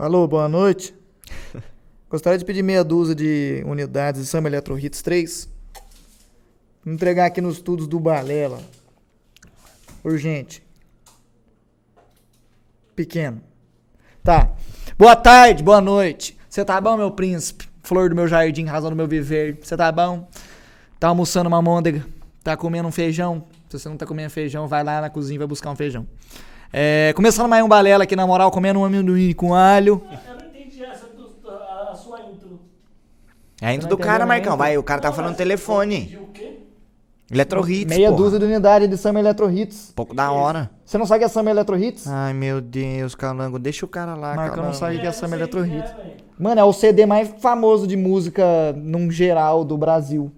Alô, boa noite. Gostaria de pedir meia dúzia de unidades de Samba Electro Hits 3. Vou entregar aqui nos estudos do Balela. Urgente. Pequeno. Tá. Boa tarde, boa noite. Você tá bom, meu príncipe? Flor do meu jardim, razão do meu viver. Você tá bom? Tá almoçando uma môndega? Tá comendo um feijão? Se você não tá comendo feijão, vai lá na cozinha e vai buscar um feijão. É, começando mais um balela aqui, na moral, comendo um amendoim com alho. Eu não entendi essa do, a, a sua intro. É a intro do cara, Marcão. Vai, o cara tá falando telefone. o quê? Electro Hits, Meia porra. dúzia de unidade de Samba Electro Hits. Pouco da hora. Você não sabe que é Samba Electro Hits? Ai, meu Deus, Calango. Deixa o cara lá, Marcão não Calango. sabe que é eu Samba sei Electro o que Hits. velho. Mano, é o CD mais famoso de música num geral do Brasil.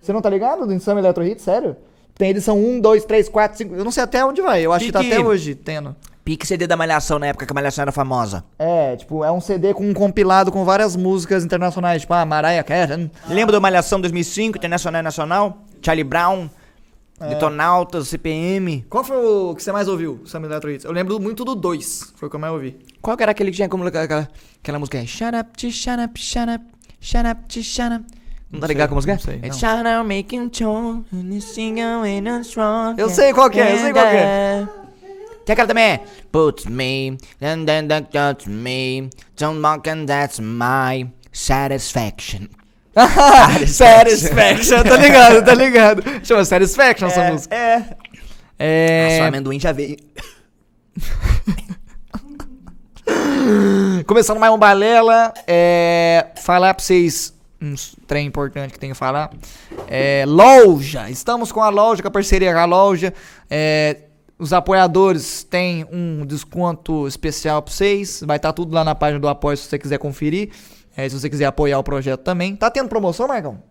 Você não tá ligado do Samba Electro Hits? Sério? Tem edição 1, 2, 3, 4, 5. Eu não sei até onde vai. Eu acho que tá Pique. até hoje tendo. Pique CD da Malhação, na época que a Malhação era famosa. É, tipo, é um CD com um compilado com várias músicas internacionais, tipo, ah, Mariah Carey. Lembra do Malhação 2005, Internacional e Nacional? Charlie Brown, É. Detonautas, CPM. Qual foi o que você mais ouviu, Samba Electro Hits? Eu lembro muito do 2, foi o que eu mais ouvi. Qual que era aquele que tinha como aquela, aquela música? Shut up, shut up, shut up, shut up, shut up. Não tá ligado com a música? não sei, It's não. shut up, making tone, it's. Eu sei qual que é, eu sei qual que é. Tem aquela também. Put me, and then that me. Don't mock and that's my satisfaction. Satisfaction, tá ligado, tá ligado. Chama Satisfaction essa música. É. É. Nossa, o amendoim já veio. Começando mais um balela, é, falar pra vocês um trem importante que tenho que falar. É, loja, estamos com a loja, com a parceria com a loja. É, os apoiadores têm um desconto especial pra vocês. Vai estar tudo lá na página do apoio se você quiser conferir. É, se você quiser apoiar o projeto também. Tá tendo promoção, Marcão?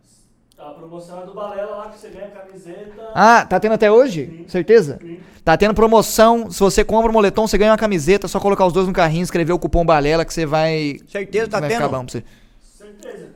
A promoção é do Balela lá que você ganha camiseta. Ah, tá tendo até hoje? Certeza? Tá tendo promoção. Se você compra um moletom, você ganha uma camiseta. É só colocar os dois no carrinho, escrever o cupom Balela que você vai. Certeza, tá vai tendo? ficar bom pra você. Certeza.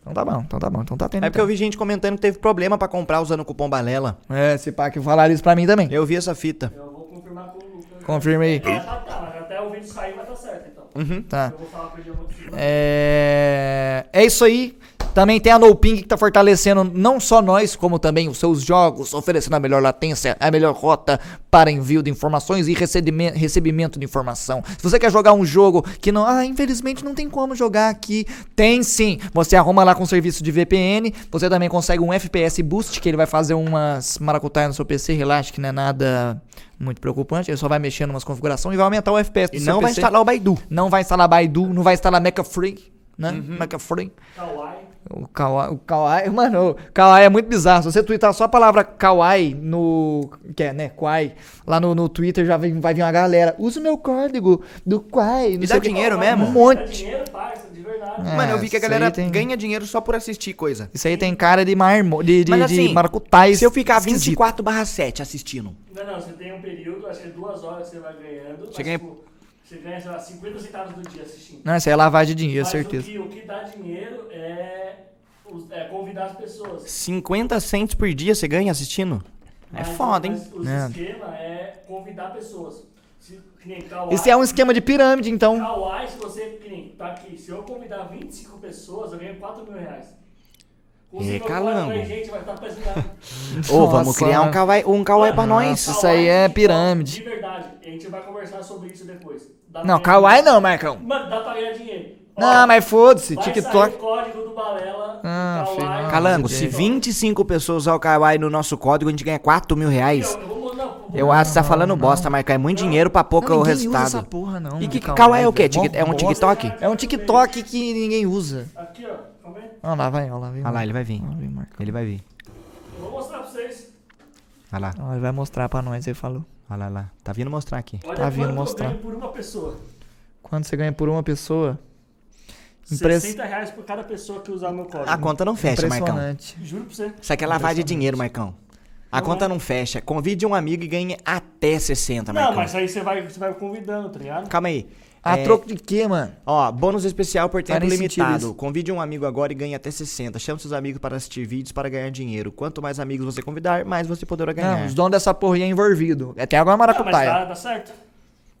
Então tá bom, então tá bom, então tá tendo. É porque eu então. vi gente comentando que teve problema pra comprar usando o cupom Balela. É, se pá que falaram isso pra mim também. Eu vi essa fita. Eu vou confirmar com o Lucas. Confirma aí. Ah, tá, tá, mas até o vídeo sair vai estar certo, então. Uhum. Tá. Eu vou falar pro Diamante. É... é isso aí. Também tem a NoPing que tá fortalecendo não só nós, como também os seus jogos, oferecendo a melhor latência, a melhor rota para envio de informações e recebime- recebimento de informação. Se você quer jogar um jogo que não, ah, infelizmente não tem como jogar aqui, tem sim. Você arruma lá com o serviço de VPN, você também consegue um FPS Boost, que ele vai fazer umas maracutaias no seu PC, relaxa que não é nada muito preocupante, ele só vai mexendo umas configurações e vai aumentar o FPS do E seu não vai PC. instalar o Baidu. Não vai instalar Baidu, não vai instalar McAfee, né? McAfee. Kawaii. O Kawaii, o Kawaii, mano, o Kawaii é muito bizarro. Se você twittar só a palavra Kawaii no. Que é, né? Kwai. Lá no, no Twitter já vem, vai vir uma galera. Usa o meu código do Kwai. não E sei dá dinheiro Um mesmo? Dá monte. dinheiro, parça, de verdade. É, Mano, eu vi que a galera tem- ganha dinheiro só por assistir coisa. Isso aí tem cara de marmo, de, de, Mas de assim, maracutais. Se eu ficar esquisito. 24 barra 7 assistindo. Não, não, você tem um período, acho que é duas horas que você vai ganhando. Você mas, ganha- tipo, você ganha, sei lá, 50 centavos do dia assistindo. Não, isso aí é lavagem de dinheiro, Mas certeza. O que, o que dá dinheiro é, é convidar as pessoas. 50 cents por dia você ganha assistindo? É Mas- foda, hein? Mas o É. esquema é convidar pessoas. Se, que nem Kawaii, Isso é um esquema de pirâmide, então. Kawaii, se você, que nem, tá aqui, se eu convidar 25 pessoas, eu ganho 4 mil reais. É, pesando. Ô, vamos Nossa, criar um mano. kawaii, um kawaii pra nós. Isso aí é pirâmide. De verdade, a gente vai conversar sobre isso depois. Não, Kawaii não, Marcão. Mano, dá pra ganhar dinheiro. Ó, Não, mas foda-se, vai sair TikTok. o código do Balela. Ah, do filho, Kawaii. não. Calango, se 25 pessoas usar o kawaii no nosso código, a gente ganha 4 mil reais. Eu, eu vou, não, vou- Eu acho que você tá falando bosta, Marcão. É muito dinheiro pra pouco Não, o ninguém usa essa resultado. porra, não. E que Kawaii, kawaii é o quê? velho. Tik- É um Mó TikTok? É um TikTok que ninguém usa. Aqui, ó. Calma aí. Olha lá, vai, olha lá. Vem, Olha lá, ele vai vir. Olha lá, vem, Marcão. Ele vai vir. Eu vou mostrar pra vocês. Olha lá, Olha, ele vai mostrar pra nós, ele falou. Olha lá, lá. Tá vindo mostrar aqui. Olha Tá vindo quanto mostrar. eu ganho por uma pessoa. Quanto você ganha por uma pessoa? Impress- 60 reais por cada pessoa que usar meu código. A conta não fecha, Marcão. Juro pra você. Isso aqui é lavagem de dinheiro, Marcão. A conta não fecha. Convide um amigo e ganhe até 60, Não, Marcão. mas aí você vai, você vai convidando, tá ligado? Calma aí. A É, troco de quê, mano? Ó, bônus especial por tempo limitado. Convide um amigo agora e ganhe até 60. Chame seus amigos para assistir vídeos para ganhar dinheiro. Quanto mais amigos você convidar, mais você poderá ganhar. Não, os donos dessa porra aí é envolvido. Até agora mas maracutaia. dá, dá certo.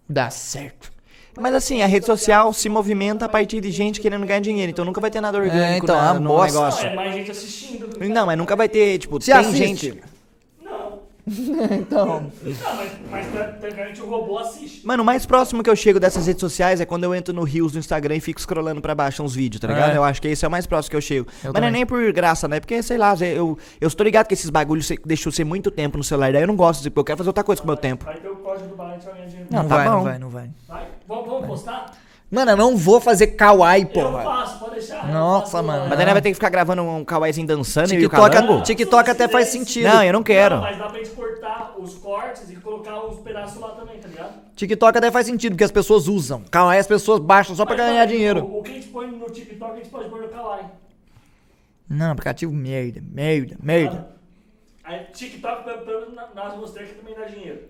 Dá certo. Mas assim, a rede social se movimenta a partir de gente querendo ganhar dinheiro. Então nunca vai ter nada orgânico então, na- a no bosta. Não, negócio. é mais gente assistindo. Não, mas nunca vai ter, tipo, Você tem assiste? gente... Não. então. Não, mas, mas te- tecnicamente o robô assiste. Mano, o mais próximo que eu chego dessas redes sociais é quando eu entro no Reels do Instagram e fico scrollando pra baixo uns vídeos, tá ligado? É. Eu acho que esse é o mais próximo que eu chego. Eu Mas não é nem por graça, né? Porque, sei lá, eu, eu estou ligado que esses bagulhos se- deixam você muito tempo no celular. Daí eu não gosto, porque eu quero fazer outra coisa com o meu tempo. Vai ter o código do balance pra ganhar dinheiro. Não, tá vai, não bom. vai, não vai. Vai. Vamos, vamos postar? Mano, eu não vou fazer kawaii, Eu porra. faço, pode deixar. Eu Nossa, faço, mano. Mas daí vai ter que ficar gravando um kawaiizinho dançando e o TikTok. TikTok até faz sentido. Não, eu não quero. Não, mas dá pra gente cortar os cortes e colocar uns pedaços lá também, tá ligado? TikTok até faz sentido, porque as pessoas usam. Kawaii as pessoas baixam só pra Mas, ganhar mano, dinheiro. O, o que a gente põe no TikTok, a gente pode pôr no Kawaii. Não, aplicativo merda, merda, merda. Aí TikTok, pelo menos na- nas mostrei que também dá dinheiro.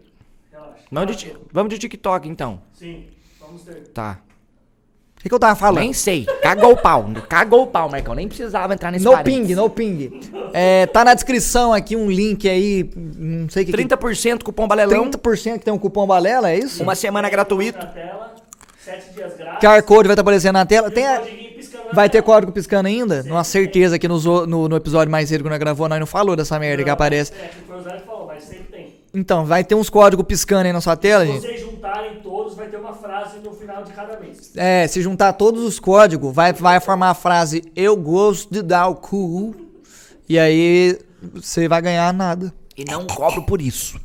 Relaxa. Vamos de, vamos de TikTok, então. Sim, vamos ter. Tá. O que, que eu tava falando? Nem sei. Cagou o pau. Cagou o pau, Marcão. Nem precisava entrar nesse No parênteses. ping, no ping. É, tá na descrição aqui um link aí, não sei o que. que- 30% cupom balelão. 30% que tem um cupom balela, é isso? Uma semana gratuito. Na tela, sete dias grátis. QR Code vai estar aparecendo na tela. Tem a- Vai ter código piscando ainda? Não, certeza que nos o- no, no episódio mais cedo que nós gravou, nós não falou dessa merda que aparece. É, que foi o Zé que falou, mas sempre tem. Então, vai ter uns códigos piscando aí na sua tela, Se gente. vocês juntarem vai ter uma frase no final de cada mês. É, se juntar todos os códigos, vai, vai formar a frase Eu gosto de dar o cu. E aí você vai ganhar nada. E não cobro por isso.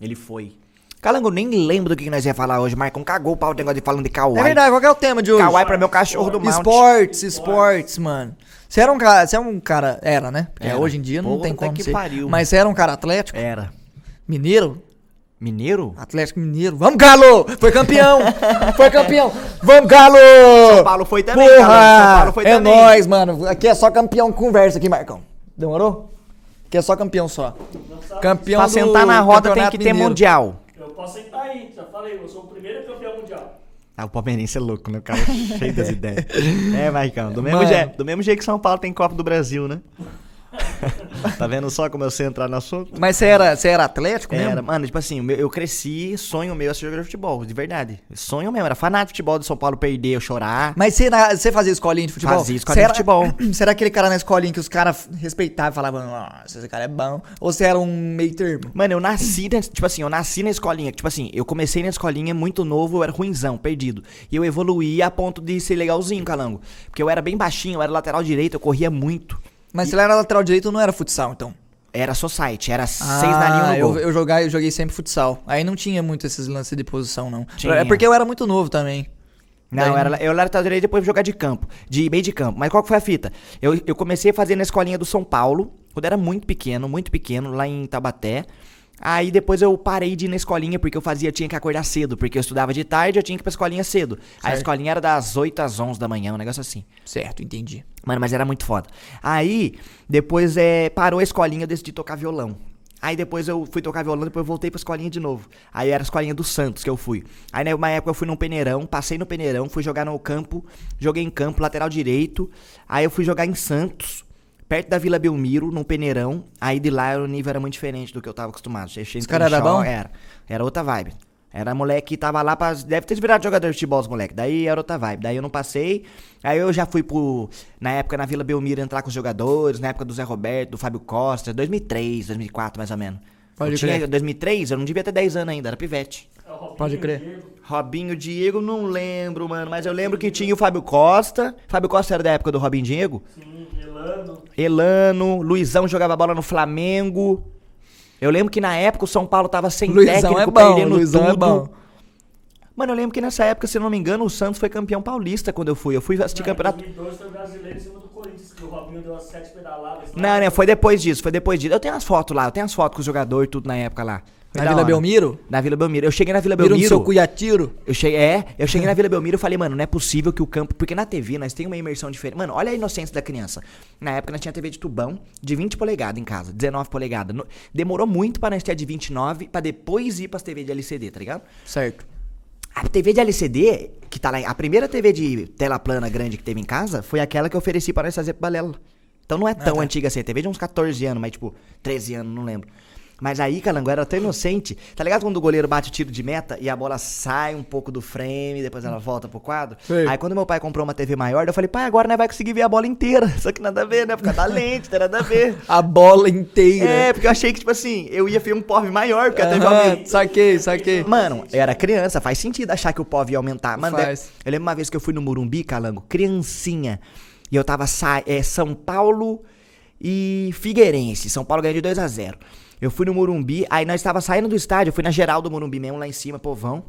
Ele foi. Calango, nem lembro do que nós ia falar hoje. Marcão cagou o pau do negócio de falando de kawaii. É verdade, qual que é o tema de hoje? Kawaii pra meu cachorro do Mount. Esportes, esportes, mano. Você era um cara. Você é um cara. Era, né? Porque Era. hoje em dia não tem como que ser. pariu, Mas você era um cara atlético? Era. Mineiro? Mineiro? Atlético Mineiro. Vamos, Galo! Foi campeão! Foi campeão! Vamos, Galo! São Paulo foi também, Porra! Galo. São Paulo foi é também. nóis, mano. Aqui é só campeão conversa aqui, Marcão. Demorou? Aqui é só campeão só. Campeão Pra do sentar na roda tem que ter Mineiro. mundial. Eu posso sentar aí, já falei, eu sou o primeiro campeão mundial. Ah, o palmeirense é louco, né? O cara é cheio das ideias. É, Marcão. Do mesmo, Mano. jeito, do mesmo jeito que São Paulo tem Copa do Brasil, né? tá vendo só como eu sei entrar no assunto? Mas você era, você era atlético mesmo? Era, mano, tipo assim, eu cresci, sonho meu era ser jogador de futebol, de verdade. Sonho mesmo, era fanático de futebol do São Paulo perder, eu chorar. Mas você, você fazia escolinha de futebol? Fazia escolinha de futebol. Você era aquele cara na escolinha que os caras respeitavam e falavam, nossa, esse cara é bom. Ou você era um meio termo? Mano, eu nasci, na- tipo assim, eu nasci na escolinha. Tipo assim, eu comecei na escolinha muito novo, eu era ruinzão, perdido. E eu evoluí a ponto de ser legalzinho, calango. Porque eu era bem baixinho, eu era lateral direito, eu corria muito. Mas você era lateral direito não era futsal, então? Era society, era seis na linha no Ah, eu, gol. eu, jogai, eu joguei sempre futsal. Aí não tinha muito esses lances de posição, não. Tinha. É porque eu era muito novo também. Não, Daí era, eu era lateral direito e depois jogar de campo, de meio de campo. Mas qual que foi a fita? Eu, eu comecei a fazer na escolinha do São Paulo, quando era muito pequeno, muito pequeno, lá em Tabaté. Aí depois eu parei de ir na escolinha porque eu fazia, tinha que acordar cedo, porque eu estudava de tarde, eu tinha que ir pra escolinha cedo. Aí a Certo. escolinha era das 8 às 11 da manhã, um negócio assim. Certo, entendi. Mano, mas era muito foda. Aí, depois é, parou a escolinha, eu decidi tocar violão. Aí depois eu fui tocar violão, depois eu voltei pra escolinha de novo. Aí era a escolinha do Santos que eu fui. Aí numa época eu fui num peneirão, passei no peneirão, fui jogar no campo, joguei em campo, lateral direito. Aí eu fui jogar em Santos, perto da Vila Belmiro, num peneirão. Aí de lá o nível era muito diferente do que eu tava acostumado. Esse cara era bom? Era. Era outra vibe. Era moleque que tava lá pra. Deve ter virado jogador de futebol, os moleque. Daí era outra vibe. Daí eu não passei. Aí eu já fui pro. Na época na Vila Belmiro entrar com os jogadores. Na época do Zé Roberto, do Fábio Costa. 2003, 2004 mais ou menos. Pode eu tinha, crer. 2003, eu não devia ter 10 anos ainda, era pivete. É o Robinho, Pode crer. Robinho Diego, não lembro, mano. Mas eu lembro que tinha o Fábio Costa. Fábio Costa era da época do Robinho Diego. Sim, Elano. Elano, Luizão jogava bola no Flamengo. Eu lembro que na época o São Paulo tava sem Luizão técnico, é bom, perdendo Luizão tudo. é bom. Mano, eu lembro que nessa época, se eu não me engano, o Santos foi campeão paulista quando eu fui. Eu fui assistir Não, em campeonato. 2012 foi brasileiro em cima do Corinthians, que o Robinho deu as sete pedaladas. lá. Não, né? Foi depois disso, foi depois disso. Eu tenho as fotos lá, eu tenho as fotos com os jogadores e tudo na época lá. Foi Na Vila hora. Belmiro? Na Vila Belmiro. Eu cheguei na Vila Miro Belmiro. seu cuiatiro? Eu cheguei, é, eu cheguei na Vila Belmiro e falei, mano, não é possível que o campo. Porque na TV nós temos uma imersão diferente. Mano, olha a inocência da criança. Na época nós tinha TV de tubão de 20 polegadas em casa, 19 polegadas. Demorou muito pra nós ter a de 29 pra depois ir pras TV de LCD, tá ligado? Certo. A TV de LCD, que tá lá, a primeira TV de tela plana grande que teve em casa foi aquela que eu ofereci pra nós fazer Balela. Então não é tão tá. antiga assim, a TV de uns 14 anos, mas tipo, 13 anos, não lembro. Mas aí, Calango, era tão inocente. Tá ligado quando o goleiro bate o tiro de meta e a bola sai um pouco do frame, depois ela volta pro quadro? Sei. Aí quando meu pai comprou uma TV maior, eu falei, pai, agora nós vai conseguir ver a bola inteira. Só que nada a ver, né? Por causa da lente, não tem nada a ver. A bola inteira. É, porque eu achei que, tipo assim, eu ia ver um POV maior, porque a TV aumenta. saquei, saquei. Mano, eu era criança, faz sentido achar que o POV ia aumentar. Mano, Faz. eu lembro uma vez que eu fui no Murumbi, Calango, criancinha, e eu tava sa é, São Paulo e Figueirense. São Paulo ganhou de 2 a 0 Eu fui no Murumbi, aí nós tava saindo do estádio, eu fui na geral do Murumbi mesmo, lá em cima, povão.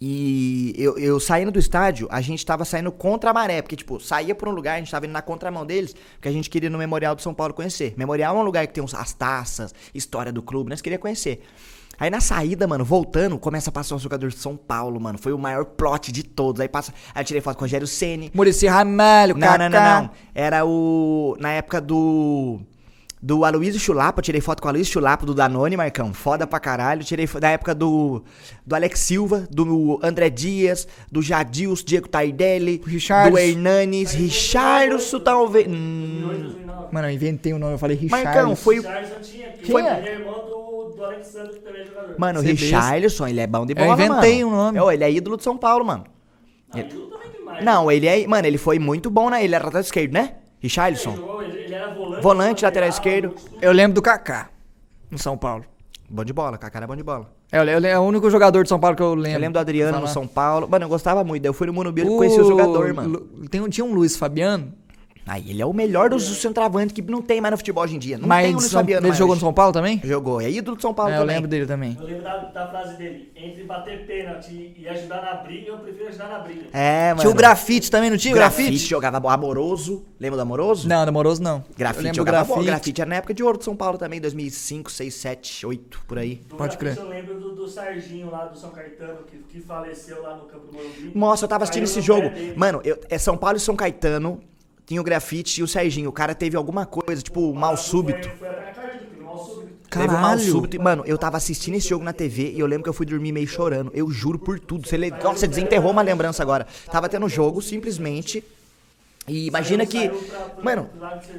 E eu, eu saindo do estádio, a gente tava saindo contra a maré, porque, tipo, saía por um lugar, a gente tava indo na contramão deles, porque a gente queria ir no Memorial do São Paulo conhecer. Memorial é um lugar que tem uns- as taças, história do clube, nós queria conhecer. Aí na saída, mano, voltando, começa a passar um jogador de São Paulo, mano. Foi o maior plot de todos. Aí passa. Aí eu tirei foto com o Rogério Ceni. Murici Ramalho, Não, Kaká. não, não, não. Era o. Na época do. Do Aloysio Chulapa, eu tirei foto com o Aloysio Chulapa, do Danone, Marcão. Foda pra caralho. Tirei da época do. Do Alex Silva, do André Dias, do Jadilson, Diego Tardelli, Richarlison. do Hernanes, Richardson, talvez. Hum, 2008, 2009. Mano, eu inventei o nome, eu falei Richard. Marcão, foi o. Tinha, ele é? irmão do, do Alexandre, que também é jogador. Mano, o Você Richarlison, ele é bom de Eu bola, inventei mano. um nome. Ô, ele é ídolo de São Paulo, mano. Ah, também tem mais. Não, ele é. Mano, ele foi muito bom, né? Ele era lateral esquerdo, né? Ele, Richarlison. Era volante. Volante, lateral esquerdo. Eu lembro do Kaká, no São Paulo. Bom de bola, Kaká era bom de bola. É, eu le- é o único jogador de São Paulo que eu lembro. Eu lembro do Adriano no. São Paulo. Mano, eu gostava muito. Daí eu fui no Morumbi e conheci o jogador, mano. Tem, um- tinha um Luiz Fabiano, Aí ele é o melhor dos centroavantes que não tem mais no futebol hoje em dia. Não mas tem o Luiz São- Fabiano ele mais jogou no. São Paulo também? Jogou. É ídolo de São Paulo É, eu também. lembro dele também. Eu lembro da, da frase dele. Entre bater pênalti e ajudar na briga, eu prefiro ajudar na briga. É, mano. Tinha o grafite também, não tinha o grafite. grafite? jogava amoroso. Lembra do amoroso? Não, demoroso não. Eu Grafite do jogava bola. grafite. Grafite era na época de ouro de São Paulo também, 2005, 6, 7, 8, por aí. Do Pode crer. Eu lembro do, do Serginho lá do São Caetano, que, que faleceu lá no campo do Morumbi. Nossa, eu tava assistindo Caiu esse jogo. Mano, eu- é São Paulo e São Caetano. Tinha o grafite e o Serginho. O cara teve alguma coisa, tipo, mal súbito. Foi, mal súbito. Teve um mal Caralho. súbito. Mano, eu tava assistindo esse jogo na TV e eu lembro que eu fui dormir meio chorando. Eu juro por tudo. Você le... Nossa, você desenterrou uma lembrança agora. Tava tendo jogo, simplesmente. E imagina que. Mano,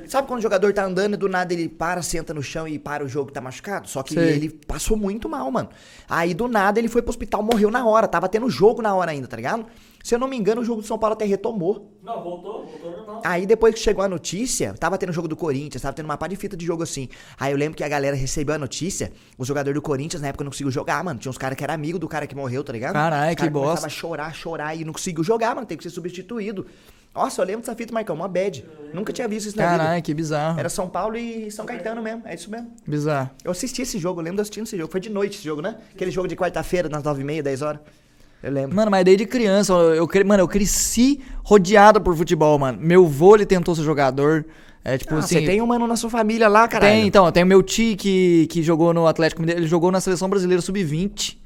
sabe quando o jogador tá andando e do nada ele para, senta no chão e para o jogo tá machucado? Só que Sei. ele passou muito mal, mano. Aí do nada ele foi pro hospital, morreu na hora. Tava tendo jogo na hora ainda, tá ligado? Se eu não me engano, o jogo do São Paulo até retomou. Não, voltou, voltou normal. Aí depois que chegou a notícia, tava tendo jogo do Corinthians, tava tendo uma pá de fita de jogo assim. Aí eu lembro que a galera recebeu a notícia, o jogador do Corinthians na época não conseguiu jogar, mano. Tinha uns caras que era amigo do cara que morreu, tá ligado? Caralho, Os que cara bosta. começava a chorar, chorar e não conseguiu jogar, mano. Teve que ser substituído. Nossa, eu lembro dessa fita, Marcão, uma bad. Nunca tinha visto isso na vida. Caralho, que bizarro. Era São Paulo e São Caetano mesmo, é isso mesmo. Bizarro. Eu assisti esse jogo, eu lembro de assistindo esse jogo. Foi de noite esse jogo, né? Aquele jogo de quarta-feira, nas nove e meia, dez horas. Eu lembro. Mano, mas desde criança, eu, eu, mano, eu cresci rodeado por futebol, mano. Meu vô, ele tentou ser jogador. É tipo Ah, assim. você tem um mano na sua família lá, cara. Tem, então, tem o meu tio que, que jogou no Atlético Mineiro, ele jogou na seleção brasileira sub-20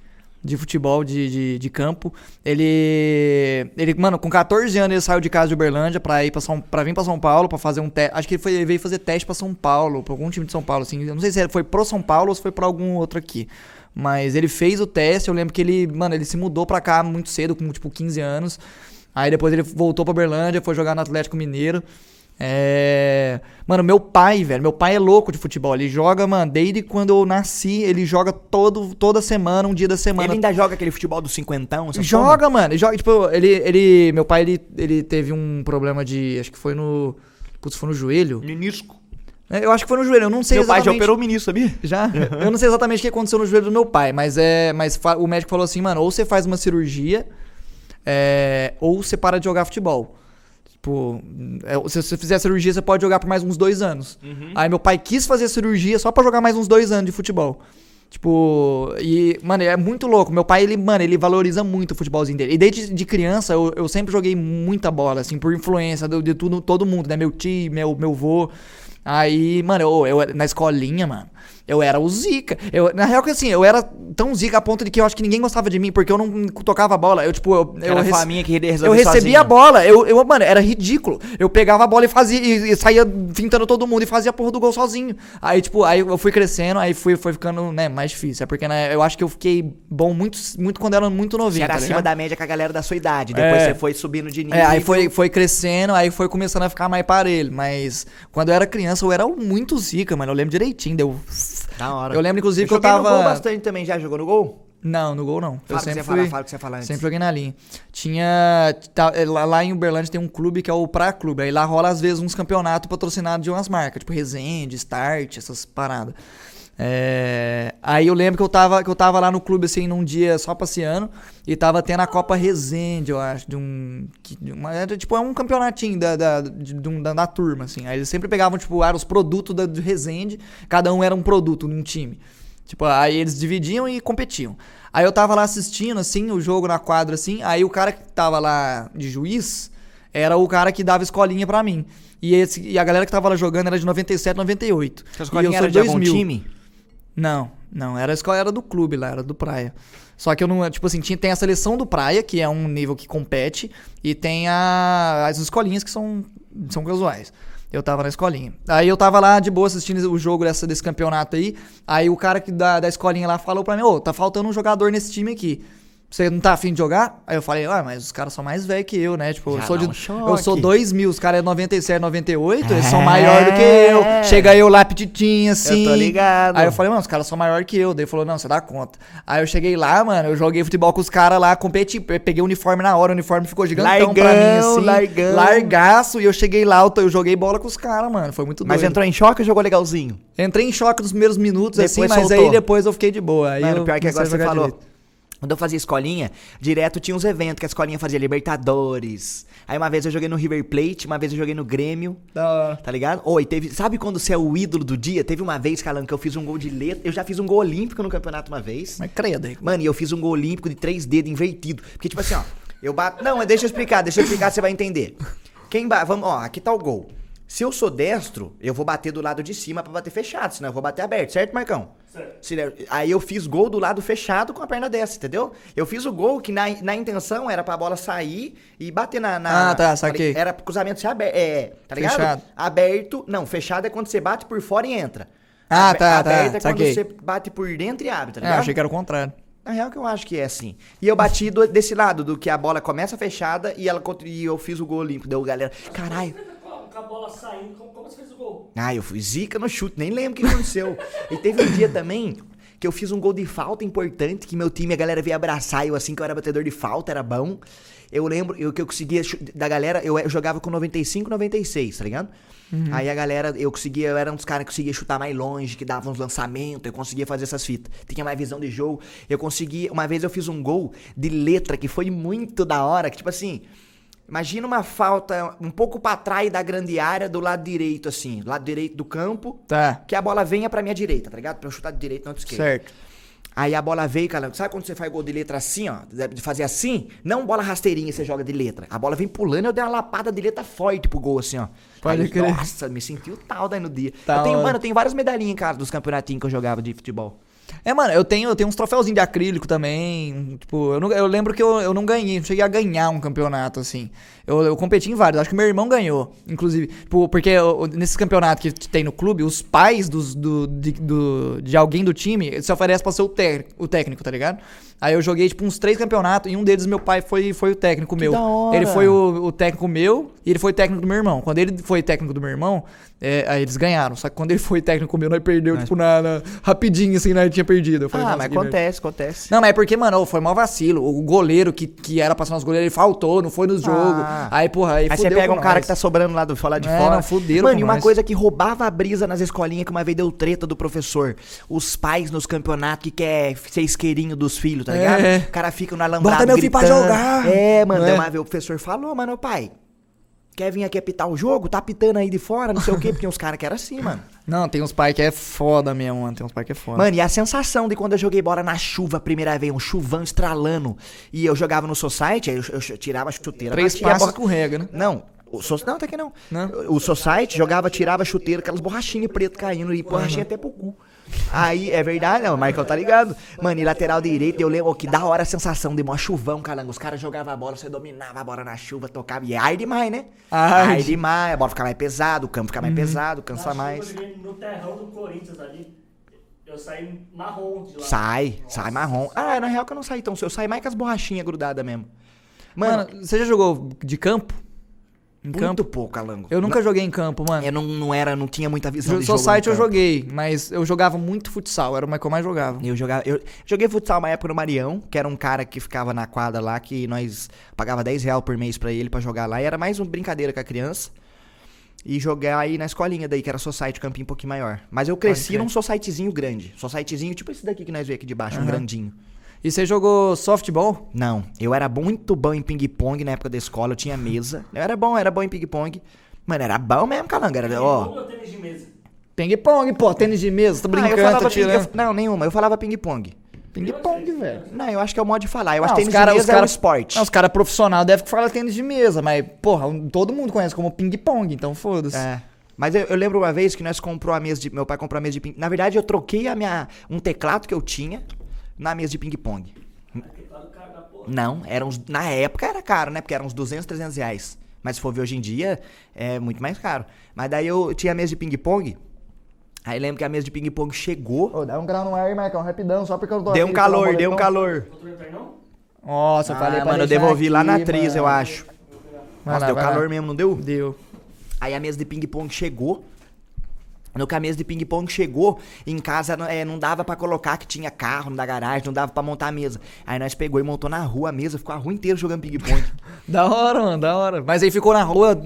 de futebol, de, de, de campo. Ele, ele, mano, com 14 anos ele saiu de casa de Uberlândia pra, ir pra, São, pra vir pra São Paulo pra fazer um teste. Acho que ele, foi, ele veio fazer teste pra São Paulo, pra algum time de São Paulo, assim. Eu não sei se foi pro São Paulo ou se foi pra algum outro aqui. Mas ele fez o teste, eu lembro que ele, mano, ele se mudou pra cá muito cedo, com tipo 15 anos. Aí depois ele voltou pra Uberlândia, foi jogar no Atlético Mineiro. É. Mano, meu pai, velho, meu pai é louco de futebol. Ele joga, mano, desde quando eu nasci, ele joga todo, toda semana, um dia da semana. Ele ainda joga aquele futebol do cinquentão? Joga, mano. Ele joga, tipo, ele, ele. Meu pai, ele, ele teve um problema de. Acho que foi no. Putz, foi no joelho. Menisco. É, Eu acho que foi no joelho, eu não sei Meu pai já exatamente. operou o menisco, sabia? Já? Eu não sei exatamente o que aconteceu no joelho do meu pai, mas é. Mas o médico falou assim, mano, ou você faz uma cirurgia, é, ou você para de jogar futebol. Tipo, é, se você fizer cirurgia, você pode jogar por mais uns dois anos. Aí meu pai quis fazer a cirurgia só pra jogar mais uns dois anos de futebol. Tipo, e, mano, é muito louco. Meu pai, ele, mano, ele valoriza muito o futebolzinho dele. E desde de criança, eu, eu sempre joguei muita bola, assim, por influência do- de tudo, todo mundo, né? Meu tio, meu, meu vô. Aí, mano, eu, eu- na escolinha, mano, Eu era o zica. Eu, na real que assim, eu era tão zica a ponto de que eu acho que ninguém gostava de mim, porque eu não tocava a bola. Eu, tipo, eu. eu Era rece- faminha que Eu recebia sozinho. a bola. Eu, eu, mano, era ridículo. Eu pegava a bola e fazia. E, e saía fintando todo mundo e fazia a porra do gol sozinho. Aí, tipo, aí eu fui crescendo, aí fui, foi ficando, né, mais difícil. É porque, né, eu acho que eu fiquei bom muito, muito quando era muito Você novinho. era tá acima da média com a galera da sua idade. Depois É. você foi subindo de nível. É, aí foi, foi crescendo, aí foi começando a ficar mais parelho. Mas quando eu era criança, eu era muito zica, mano. Eu lembro direitinho. Deu. Da hora. Eu lembro, inclusive, que eu joguei no tava. gol bastante também. Já jogou no gol? Não, no gol não. Fala eu que sempre você fui. fala, fala que você. Sempre joguei na linha. Tinha. tá, é, lá, lá em Uberlândia tem um clube que é o Pra Clube. Aí lá rola às vezes uns campeonatos patrocinados de umas marcas, tipo Resende, Start, essas paradas. É, aí eu lembro que eu, tava, que eu tava lá no clube assim num dia só passeando e tava tendo a Copa Resende, eu acho, de um. de uma- era, tipo, é um campeonatinho da, da, de, de um- da, da turma, assim. Aí eles sempre pegavam, tipo, eram os produtos da, do Resende, cada um era um produto num time. Tipo, aí eles dividiam e competiam. Aí eu tava lá assistindo, assim, o jogo na quadra, assim. Aí o cara que tava lá de juiz era o cara que dava escolinha pra mim. E, esse, e a galera que tava lá jogando era de 97, 98. Sua e escolinha eu era de algum 2000. time? Não, não, era a escola era do clube lá, era do Praia. Só que eu não, tipo assim, tinha, tem a seleção do Praia, que é um nível que compete, e tem a, as escolinhas que são, são casuais. Eu tava na escolinha. Aí eu tava lá de boa assistindo o jogo dessa, desse campeonato aí. Aí o cara que da, da escolinha lá falou pra mim: Ô, tá faltando um jogador nesse time aqui. Você não tá afim de jogar? Aí eu falei, ah, mas os caras são mais velhos que eu, né? Tipo, eu Já sou, de, um eu sou 2000, os caras é 97, 98, eles são É. maior do que eu. Chega eu lá petitinho, assim. tô ligado. Aí eu falei, mano, os caras são maior que eu. Daí ele falou, não, você dá conta. Aí eu cheguei lá, mano, eu joguei futebol com os caras lá, competi, pe- peguei o uniforme na hora, o uniforme ficou gigantão pra mim, Largão, assim. largão. Largaço, e eu cheguei lá, eu, eu joguei bola com os caras, mano. Foi muito Mas doido. entrou em choque ou jogou legalzinho? Entrei em choque nos primeiros minutos, Depois assim, mas soltou. aí depois eu fiquei de boa. Aí Mano, eu pior que agora você falou. direito. Quando eu fazia escolinha, direto tinha uns eventos que a escolinha fazia Libertadores. Aí uma vez eu joguei no River Plate, uma vez eu joguei no Grêmio. Da. Tá ligado? Oi, teve. Sabe quando você é o ídolo do dia? Teve uma vez, Calan, que eu fiz um gol de letra. Eu já fiz um gol olímpico no campeonato uma vez. Mas credo aí. Mano, e eu fiz um gol olímpico de três dedos invertido. Porque, tipo assim, ó, eu bato. Não, deixa eu explicar, deixa eu explicar, você vai entender. Quem ba... Vamos, ó, aqui tá o gol. Se eu sou destro, eu vou bater do lado de cima pra bater fechado, senão eu vou bater aberto, certo, Marcão? Certo. Der- Aí eu fiz gol do lado fechado com a perna dessa, entendeu? Eu fiz o gol que na, na intenção era pra bola sair e bater na. na Ah, tá, saquei. Era pro cruzamento ser aberto. É, tá ligado? Fechado. Aberto. Não, fechado é quando você bate por fora e entra. Ah, Abe- tá, tá, Aberto é quando saquei. você bate por dentro e abre, tá É, ligado? achei que era o contrário. Na real que eu acho que é assim. E eu bati do- desse lado, do que a bola começa fechada e ela e eu fiz o gol limpo. Deu galera. Caralho. Com a- bola saindo, como, como você fez o gol? Ah, eu fui zica no chute, nem lembro o que aconteceu. e teve um dia também que eu fiz um gol de falta importante, que meu time, a galera veio abraçar eu assim, que eu era batedor de falta, era bom. Eu lembro eu, que eu conseguia, da galera, eu, eu jogava com 95, 96, tá ligado? Aí a galera, eu conseguia, eu era um dos caras que conseguia chutar mais longe, que dava uns lançamentos, eu conseguia fazer essas fitas. Tinha mais visão de jogo. Eu conseguia, uma vez eu fiz um gol de letra que foi muito da hora, que tipo assim, Imagina uma falta um pouco pra trás da grande área do lado direito, assim, do lado direito do campo, Tá. que a bola venha pra minha direita, tá ligado? Pra eu chutar de direita, não de esquerda. Certo. Aí a bola veio, cara. Sabe quando você faz gol de letra assim, ó? De fazer assim? Não bola rasteirinha você joga de letra. A bola vem pulando eu dei uma lapada de letra forte pro gol, assim, ó. Pode Aí, crer. Nossa, me senti o tal daí no dia. Da eu tenho, mano, eu tenho várias medalhinhas em casa dos campeonatinhos que eu jogava de futebol. É, mano, eu tenho, eu tenho uns troféuzinhos de acrílico também. Tipo, eu, não- eu lembro que eu, eu não ganhei, não cheguei a ganhar um campeonato, assim. Eu, eu competi em vários, acho que meu irmão ganhou, inclusive. Tipo, porque eu- nesses campeonatos que tem no clube, os pais dos, do, de, do- de alguém do time se oferecem pra ser o, técnico, o técnico, tá ligado? Aí eu joguei, tipo, uns três campeonatos e um deles meu pai foi, foi o técnico meu. da hora. Ele foi o, o técnico meu e ele foi técnico do meu irmão. Quando ele foi técnico do meu irmão, é, aí eles ganharam. Só que quando ele foi técnico meu, nós perdeu, tipo, na, na- rapidinho, assim, nós tinha perdido. Eu falei, ah, "Nossa, mas que merda." acontece, acontece. Não, mas é porque, mano, foi mó vacilo. O goleiro que, que era pra ser nosso goleiro, ele faltou, não foi nos jogos. Ah. Aí, porra, aí, Aí você pega um com cara nós. que tá sobrando lá do lá de É, fora. não, fuderam Mano, e uma nós. coisa que roubava a brisa nas escolinhas que uma vez deu treta do professor. Os pais nos campeonatos que quer ser isqueirinho dos filhos, tá É. ligado? O cara fica no alambrado Bota meu filho pra jogar. É, mano. É? uma vez o professor falou, mano, pai, quer vir aqui apitar o jogo? Tá apitando aí de fora, não sei o quê. Porque uns caras que era assim, mano. Não, tem uns pais que é foda mesmo, mano. Tem uns pais que é foda. Mano, e a sensação de quando eu joguei bola na chuva a primeira vez, um chuvão estralando, e eu jogava no Society, aí eu, eu tirava a chuteira. Três batia passos bola- escorrega, né? Não, o so... não, até que não. Não? O Society jogava, tirava a chuteira, aquelas borrachinhas pretas caindo e borrachinha até pro cu. Aí, é verdade, não, o Marcão tá ligado. Mano, e lateral direito, eu lembro, ó, que da hora a sensação de mó chuvão, caramba. Os caras jogavam a bola, você dominava a bola na chuva, tocava. E é ar demais, né? Ai. Ar demais, a bola fica mais pesada, o campo fica mais pesado, Na cansa chuva, mais. No terrão do Corinthians ali. Eu saí marrom de lá. Sai, sai marrom. Ah, na real que eu não saí tão, eu saí mais com as borrachinhas grudadas mesmo. Mano, Mano, você já jogou de campo? Em muito campo? pouco, Calango. Eu nunca joguei em campo, mano. Eu não, não era, não tinha muita visão de Só jogo. site eu joguei, mas eu jogava muito futsal, era o que eu mais jogava. Eu jogava, eu joguei futsal uma época no Marião, que era um cara que ficava na quadra lá, que nós pagava 10 reais por mês pra ele pra jogar lá, e era mais uma brincadeira com a criança. E jogar aí na escolinha daí, que era society, campinho um pouquinho maior. Mas eu cresci num societyzinho grande. Societyzinho tipo esse daqui que nós vemos aqui de baixo, um Aham. grandinho. E você jogou softball? Não, eu era muito bom em ping-pong na época da escola, eu tinha mesa. Eu era bom, era bom em ping-pong. Mano, era bom mesmo, calanga. Era, ó. Tênis de mesa. Ping-pong, pô, tênis de mesa, tô Ah, brincando, eu falava tô ping, tirando. eu- Não, nenhuma, eu falava ping-pong. Ping-pong, velho. Não, eu acho que é o modo de falar. Eu acho Não, que os tênis cara- de os mesa é cara- um esporte. Não, os caras profissionais devem falar tênis de mesa, mas, porra, todo mundo conhece como ping-pong, então foda-se. É. Mas eu, eu lembro uma vez que nós comprou a mesa de. Meu pai comprou a mesa de ping Na verdade, eu troquei a minha, um teclado que eu tinha na mesa de ping-pong. Não, era uns. Na época era caro, né? Porque eram uns 200, 300 reais. Mas se for ver hoje em dia, é muito mais caro. Mas daí eu tinha a mesa de ping-pong. Aí lembro que a mesa de ping-pong chegou. Ô, dá um grau no ar aí, Marcão, rapidão, só porque eu tô Deu um calor, deu um calor. Nossa, eu Ah, falei pra mano, eu devolvi lá na aqui, atriz, eu mano. acho. Vai Nossa, lá, deu calor lá. mesmo, não deu? Deu. Aí a mesa de ping-pong chegou. No que a mesa de ping-pong chegou, em casa é, não dava pra colocar que tinha carro da garagem, não dava pra montar a mesa. Aí nós pegou e montou na rua a mesa, ficou a rua inteira jogando ping-pong. Da hora, mano, da hora. Mas aí ficou na rua.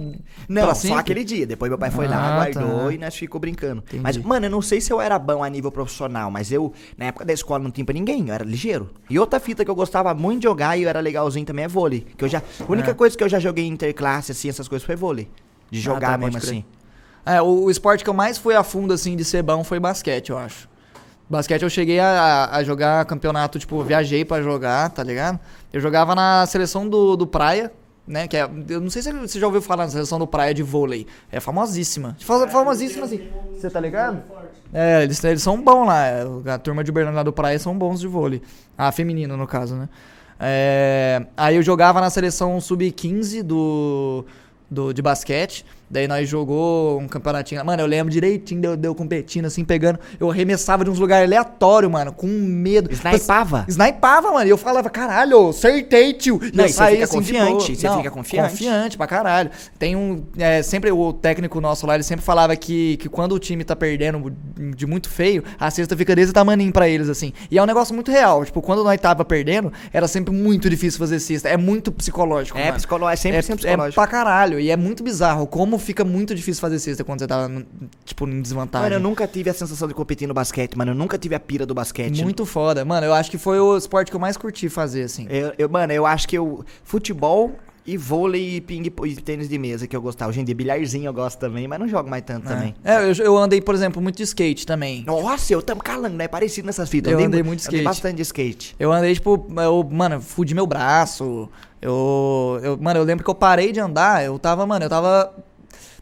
Não, só aquele dia. Depois meu pai foi Ah, lá, guardou tá. e nós ficou brincando. Entendi. Mas, mano, eu não sei se eu era bom a nível profissional, mas eu, na época da escola, não tinha pra ninguém, eu era ligeiro. E outra fita que eu gostava muito de jogar e eu era legalzinho também é vôlei. Que eu já, a única É. coisa que eu já joguei interclasse, assim, essas coisas, foi vôlei. De Ah, jogar tá, mesmo pode crer. É, o, o esporte que eu mais fui a fundo, assim, de ser bom foi basquete, eu acho. Basquete eu cheguei a, a jogar campeonato, tipo, viajei pra jogar, tá ligado? Eu jogava na seleção do, do Praia, né? Que é, eu não sei se você já ouviu falar na seleção do Praia de vôlei. É famosíssima. Fam- Famosíssima, assim. Você tá ligado? É, eles, eles são bons lá. é, A turma de Uberlândia lá do Praia são bons de vôlei. Ah, feminino, no caso, né? É, aí eu jogava na seleção sub-15 do, do, de basquete. Daí nós jogou um campeonatinho. Mano, eu lembro direitinho de eu, de eu competindo, assim, pegando. Eu arremessava de uns lugares aleatórios, mano, com medo. Snipava? Snipava, mano. E eu falava, caralho, acertei, tio. E Não, eu e você saía fica assim de confiante, boa. você Não, fica confiante. Confiante pra caralho. Tem um. é, sempre o técnico nosso lá, ele sempre falava que, que quando o time tá perdendo de muito feio, a cesta fica desse tamaninho pra eles, assim. E é um negócio muito real. Tipo, quando nós tava perdendo, era sempre muito difícil fazer cesta. É muito psicológico. É, mano. psicológico, é sempre, é, sempre é psicológico. pra caralho. E é muito bizarro como fica muito difícil fazer cesta quando você tá, tipo, em desvantagem. Mano, eu nunca tive a sensação de competir no basquete, mano. Eu nunca tive a pira do basquete. Muito foda. Mano, eu acho que foi o esporte que eu mais curti fazer, assim. Eu, eu- mano, eu acho que eu. Futebol e vôlei e ping e tênis de mesa que eu gostava. Hoje em dia, bilharzinho eu gosto também, mas não jogo mais tanto também. É, eu, eu andei, por exemplo, muito de skate também. Nossa, eu tamo calando, né? Parecido nessas fitas. Eu andei mu- muito de Andei skate. bastante de skate. Eu andei, tipo, eu, mano, fudi meu braço. Eu, eu. Mano, eu lembro que eu parei de andar, eu tava, mano, eu tava.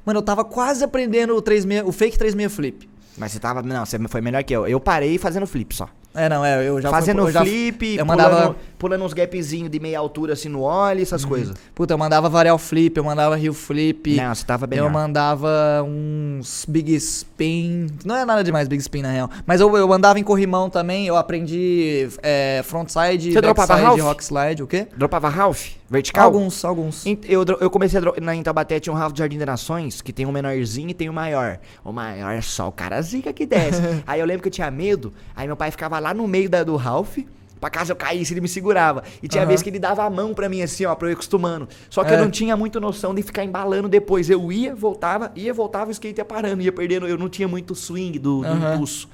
Mano, eu tava quase aprendendo o, 36, o fake 36 flip. Mas você tava. Não, você foi melhor que eu. Eu parei fazendo flip só. É, não, é, eu já fui- fazendo eu já- flip, eu pulando, mandava- pulando uns gapzinhos de meia altura assim no óleo, essas coisas. Puta, eu mandava varial flip, eu mandava heel flip. Não, você tava bem Eu melhor. mandava uns big spin. Não é nada demais big spin na real. Mas eu, eu andava em corrimão também. Eu aprendi é, frontside, Você dropava backside, half? rock slide, o quê? Dropava Ralph? Vertical? Alguns, alguns. Eu, eu comecei a na em Taubaté tinha um Ralph de Jardim das Nações, que tem um menorzinho e tem um maior. O maior é só o cara zica que desce. aí eu lembro que eu tinha medo, aí meu pai ficava lá no meio da, do Ralph, pra caso eu caísse, ele me segurava. E tinha Aham. vez que ele dava a mão pra mim assim, ó, pra eu ir acostumando. Só que É. eu não tinha muito noção de ficar embalando depois. Eu ia, voltava, ia, voltava, o skate ia parando, ia perdendo. Eu não tinha muito swing do, do impulso.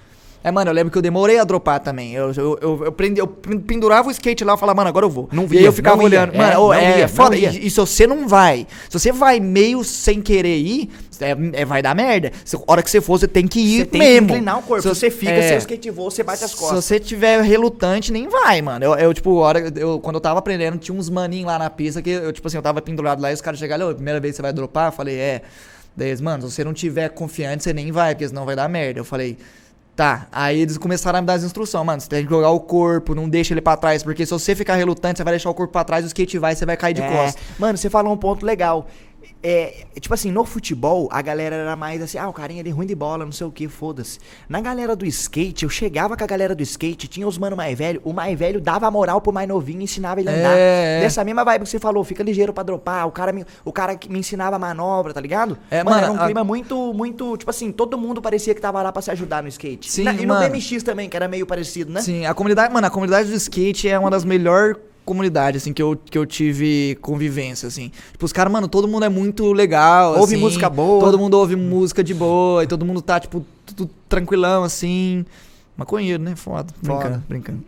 É, mano, eu lembro que eu demorei a dropar também. Eu, eu, eu, eu, prendi, eu pendurava o skate lá e falava, mano, agora eu vou. Não e via, aí eu ficava não ia, olhando. é, mano, não é, ia, foda. E, e se você não vai, se você vai meio sem querer ir, é, é- vai dar merda. Se, a hora que você for, você tem que ir Você tem mesmo. que inclinar o corpo. Se você fica, é, seu skate voa, você bate as Se costas. você tiver relutante, nem vai, mano. Eu, eu, tipo, hora, eu, quando eu tava aprendendo, tinha uns maninhos lá na pista que eu, tipo assim, eu tava pendurado lá e os caras chegaram, primeira vez que você vai dropar? Eu falei, é. Daí eles, mano, se você não tiver confiante, você nem vai, porque senão vai dar merda. Eu falei, Tá, aí eles começaram a me dar as instruções, mano, você tem que jogar o corpo, não deixa ele pra trás, porque se você ficar relutante, você vai deixar o corpo pra trás, o skate vai você vai cair de É, costas. Mano, você falou um ponto legal. É, tipo assim, no futebol, a galera era mais assim, ah, o carinha ele é ruim de bola, não sei o que, foda-se. Na galera do skate, eu chegava com a galera do skate, tinha os mano mais velho, o mais velho dava moral pro mais novinho e ensinava ele a andar. É, é. Dessa mesma vibe que você falou, fica ligeiro pra dropar, o cara me, o cara que me ensinava a manobra, tá ligado? É, mano, mano, era um a- clima muito, muito, tipo assim, todo mundo parecia que tava lá pra se ajudar no skate. Sim, Na- e no. BMX também, que era meio parecido, né? Sim, a comunidade, mano, a comunidade do skate é uma das melhores comunidades, assim, que eu, que eu tive convivência, assim. Tipo, os caras, mano, todo mundo é muito legal, Ouve assim, música boa. Todo mundo ouve música de boa, e todo mundo tá, tipo, tudo tranquilão, assim. Maconheiro, né? Foda. Brincando, brincando.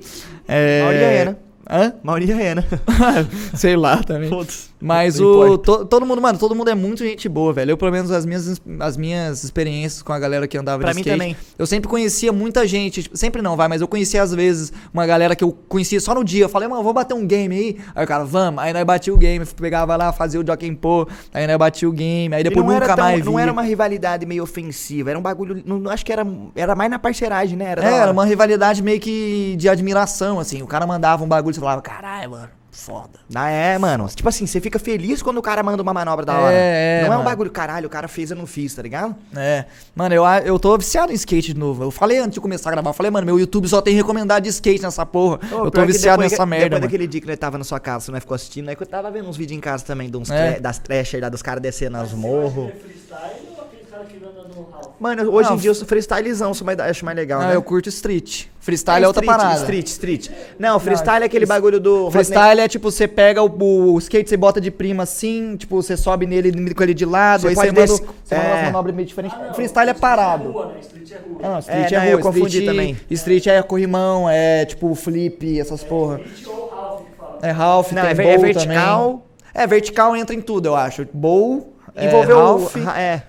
É... A maioria né? Hã? É, né? Sei lá também. Foda-se. Mas o to- todo mundo, mano, todo mundo é muito gente boa, velho. Eu, pelo menos, as minhas, as minhas experiências com a galera que andava Pra de mim skate, também. eu sempre conhecia muita gente. tipo, sempre não, vai, mas eu conhecia às vezes uma galera que eu conhecia só no dia. Eu falei, mano, vou bater um game aí. Aí o cara, vamos. Aí nós batia o game, pegava lá, fazia o Jockey Pô. Aí nós batia o game. Aí depois nunca tão- mais Não via. era uma rivalidade meio ofensiva, era um bagulho. Não, acho que era, era mais na parceiragem, né? Era, É, era uma rivalidade meio que de admiração, assim. O cara mandava um bagulho você falava, caralho, mano, foda. Ah, é, mano. Tipo assim, você fica feliz quando o cara manda uma manobra da É, hora. é, não é um mano. bagulho, caralho, o cara fez, eu não fiz, tá ligado? É, mano, eu, eu tô viciado em skate de novo. Eu falei antes de começar a gravar, eu falei, mano, meu YouTube só tem recomendado de skate nessa porra. Ô, eu tô viciado depois nessa que- merda, Depois mano. daquele dia que nós tava na sua casa, você não ficou assistindo, aí que eu tava vendo uns vídeos em casa também, de uns É. tre- das trashers lá, dos caras descendo as Você morros. acha que é freestyle ou aquele cara que anda no Ralph? Mano, hoje Não, em dia eu sou freestylezão, sou mais, acho mais legal, Ah, né? eu curto street. Freestyle é, outra street, parada. Street, street. Não, freestyle é aquele bagulho do... Freestyle é tipo, você pega o, o skate, você bota de prima assim, tipo, você sobe nele com ele de lado, Você aí você manda, você manda é. umas manobras meio diferentes. Ah, não, freestyle é street parado. rua, né? Street é rua. Ah, não, street É, é, não, rua. eu confundi street, também. Street é corrimão, é tipo flip, essas porra. Street ou Ralph que fala. É half, Não, tem é, ver- bowl é vertical. também. É, vertical entra em tudo, eu acho. Bowl, é, Envolveu half, o... É,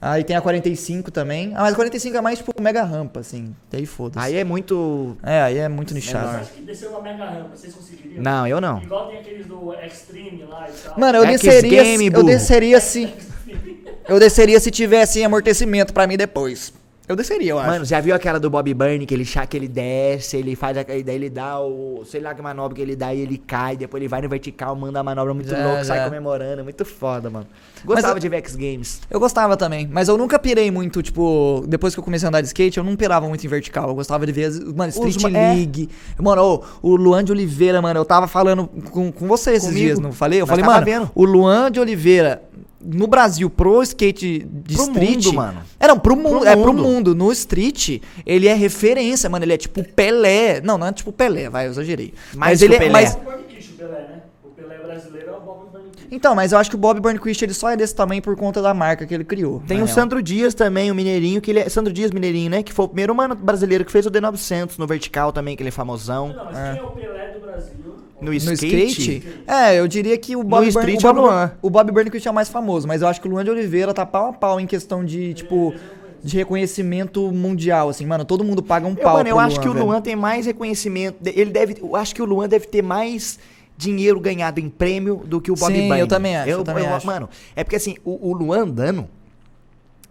aí tem a 45 também. Ah, mas a 45 é mais tipo mega rampa, assim. Daí foda-se. aí é muito... É, aí é muito Você nichado. acha que descer uma mega rampa, vocês conseguiriam? Não, eu não. Igual tem aqueles do Extreme lá e tal. Mano, eu X desceria, Game, eu desceria se eu desceria se tivesse amortecimento pra mim depois. Eu desceria, eu acho. Mano, já viu aquela do Bob Burney que ele chá que ele desce, ele faz a, daí ele dá o, sei lá que manobra que ele dá e ele cai, depois ele vai no vertical, manda a manobra muito louca, sai comemorando, é muito foda, mano. Gostava eu- de ver X Games. Eu gostava também, mas eu nunca pirei muito, tipo, depois que eu comecei a andar de skate, eu não pirava muito em vertical. Eu gostava de ver, mano, Street Os é. League. Mano, ô, o Luan de Oliveira, mano, eu tava falando com, com você esses Comigo. dias, não falei? Eu Nós falei, mano, vendo. o Luan de Oliveira, no Brasil, pro skate de Pro street. mundo, mano. É, não, pro mundo, Pro é pro mundo. mundo. No street, ele é referência, mano. Ele é tipo Pelé. Não, não é tipo Pelé, vai, eu exagerei. Mais mas que ele o é. Pelé. Mas, o Pelé, né? O Pelé brasileiro é o Bob Burnquist. então, mas eu acho que o Bob Burnquist ele só é desse tamanho por conta da marca que ele criou. Tem o. Sandro Dias também, o Mineirinho, que ele é. Sandro Dias Mineirinho, né? Que foi o primeiro mano brasileiro que fez o D900 no vertical também, que ele é famosão. Não, mas quem é o Pelé do Brasil? No No skate. skate? É, eu diria que o Bob, Burn- o é o Bob, Luan. o Bob Burnquist é o mais famoso, mas eu acho que o Luan de Oliveira tá pau a pau em questão de, tipo, de reconhecimento mundial, assim, mano, todo mundo paga um Eu, pau mano, eu acho que o velho. Luan tem mais reconhecimento. Ele deve. Eu acho que o Luan deve ter mais dinheiro ganhado em prêmio do que o Bob Sim, Burney. eu também acho, eu também acho. Mano, é porque assim, o, o Luan andando.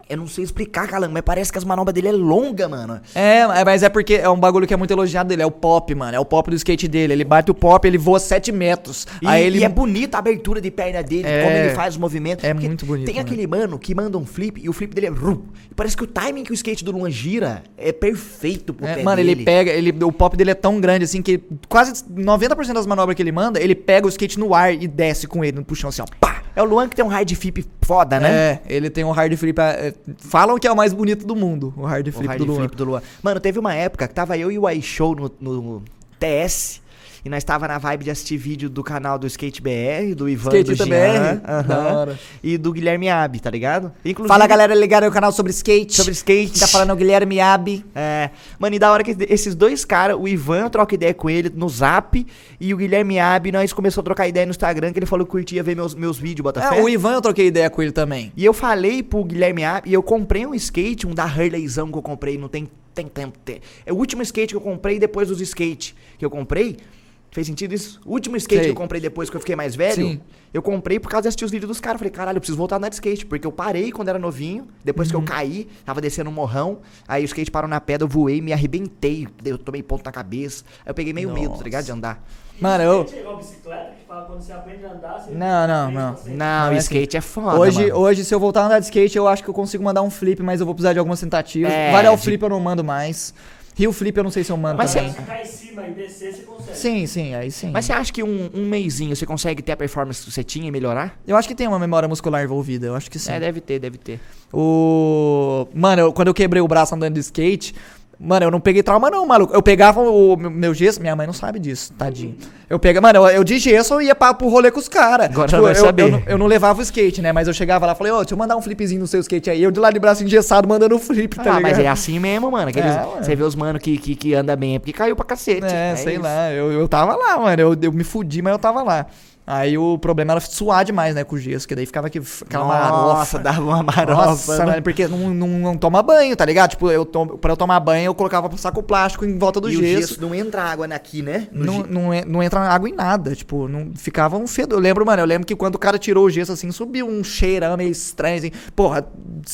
Eu não sei explicar, Calango, mas parece que as manobras dele é longa, mano. É, mas é porque é um bagulho que é muito elogiado dele, é o pop, mano, é o pop do skate dele, ele bate o pop, ele voa 7 metros, E, aí ele... e é bonita a abertura de perna dele, É. como ele faz os movimentos. É Porque muito bonito, Tem né? aquele mano que manda um flip e o flip dele é. rum. E parece que o timing que o skate do Luan gira é perfeito pro É, pé mano, dele. ele pega, ele, o pop dele é tão grande assim que quase 90% das manobras que ele manda, ele pega o skate no ar e desce com ele no puxão assim, ó, pá! É o Luan que tem um hard flip foda, né? É, ele tem um hard flip. é, falam que é o mais bonito do mundo, o hard O flip hard do Luan. flip do Luan. Mano, teve uma época que tava eu e o iShow no, no TS. E nós tava na vibe de assistir vídeo do canal do Skate BR, do Ivan e do Skate Jean, BR, da hora. e do Guilherme Abi, tá ligado? Inclusive, Fala galera ligada aí o canal sobre skate. sobre skate. Tá falando o Guilherme Abi. É, mano, e da hora que esses dois caras, o Ivan troca ideia com ele no zap e o Guilherme Abi, nós começamos a trocar ideia no Instagram, que ele falou que curtia ver meus, meus vídeos, bota É, o Ivan eu troquei ideia com ele também. E eu falei pro Guilherme Abi, e eu comprei um skate, um da Harleyzão que eu comprei, não tem, tem tempo. Tem. É o último skate que eu comprei depois dos skate que eu comprei. Fez sentido isso? O último skate Sei. que eu comprei depois que eu fiquei mais velho, Sim. eu comprei por causa de assistir os vídeos dos caras. Falei, caralho, eu preciso voltar a andar de skate. Porque eu parei quando era novinho, depois Uhum. que eu caí, tava descendo um morrão, aí o skate parou na pedra, eu voei, me arrebentei, eu tomei ponto na cabeça. Aí eu peguei meio medo, tá ligado? De andar. Mano, eu. É igual bicicleta, que fala quando você aprende a andar, você Não, não, não. Não, Não, é skate é foda, Hoje, mano. hoje, se eu voltar a andar de skate, eu acho que eu consigo mandar um flip, mas eu vou precisar de algumas tentativas. É, de- flip eu não mando mais. Rio flip eu não sei se eu mando Mas também. Se ficar em cima e descer, você consegue. Sim, sim, aí sim. Mas você acha que um, um mêsinho você consegue ter a performance que você tinha e melhorar? Eu acho que tem uma memória muscular envolvida, eu acho que sim. É, deve ter, deve ter. O. Mano, eu- quando eu quebrei o braço andando de skate. Mano, eu não peguei trauma, não, maluco. Eu pegava o meu- gesso, minha mãe não sabe disso, tadinho. Eu pegava, mano, eu, eu de gesso eu ia pra, pro rolê com os caras. Agora ela vai eu, saber. Eu, não- eu não levava o skate, né? Mas eu chegava lá e falei, ô, deixa eu mandar um flipzinho no seu skate aí. Eu de lá de braço engessado mandando o flip, tá ah, ligado? mas é assim mesmo, mano. Aqueles, É, mano. você vê os mano que, que, que anda bem é porque caiu pra cacete. É, sei isso. lá, eu, eu tava lá, mano. Eu, eu me fudi, mas eu tava lá. Aí o problema era suar demais, né, com o gesso, que daí ficava aqui, aquela Nossa, marofa. dava uma marofa. Nossa, né? porque não, não, não toma banho, tá ligado? Tipo, eu tomo, pra eu tomar banho, eu colocava saco plástico em volta do e o gesso. gesso não entra água aqui, né? No Não, não, não entra água em nada, tipo, não ficava um fedor. Eu lembro, mano, eu lembro que quando o cara tirou o gesso assim, subiu um cheirão meio estranho, assim. Porra,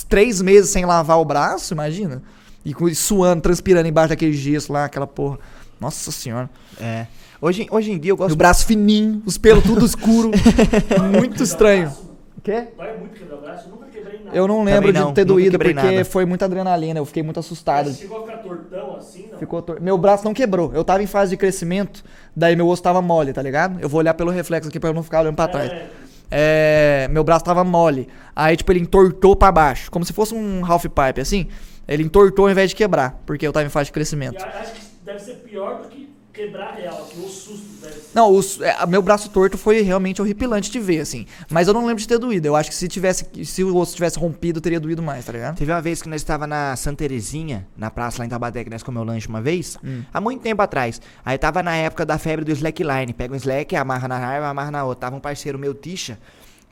três meses sem lavar o braço, imagina? E suando, transpirando embaixo daquele gesso lá, aquela porra. Nossa senhora. É. Hoje, hoje em dia eu E gosto o braço fininho, os pelos tudo escuro. muito estranho. O quê? Dói muito quebrar o braço, eu nunca quebrei nada. Eu não lembro não, de ter doído porque nada. foi muita adrenalina, eu fiquei muito assustado. Você chegou a ficar tortão assim, não? Ficou tor- Meu braço não quebrou. Eu tava em fase de crescimento, daí meu osso tava mole, tá ligado? Eu vou olhar pelo reflexo aqui pra eu não ficar olhando pra trás. É, É, meu braço tava mole. Aí, tipo, ele entortou pra baixo. Como se fosse um half pipe, assim. Ele entortou ao invés de quebrar, porque eu tava em fase de e crescimento. a- acho que deve ser pior do que quebrar real, assim, o susto deve ser. Não, os- é, meu braço torto foi realmente horripilante de ver, assim. Mas eu não lembro de ter doído. Eu acho que se tivesse. Se o osso tivesse rompido, teria doído mais, tá ligado? Teve uma vez que nós estava na Santa Terezinha, na praça lá em Tabaté, que nós comeu lanche uma vez, Hum. há muito tempo atrás. Aí tava na época da febre do slackline. Pega um slack, amarra na raiva, amarra na outra. Tava um parceiro meu, Tisha,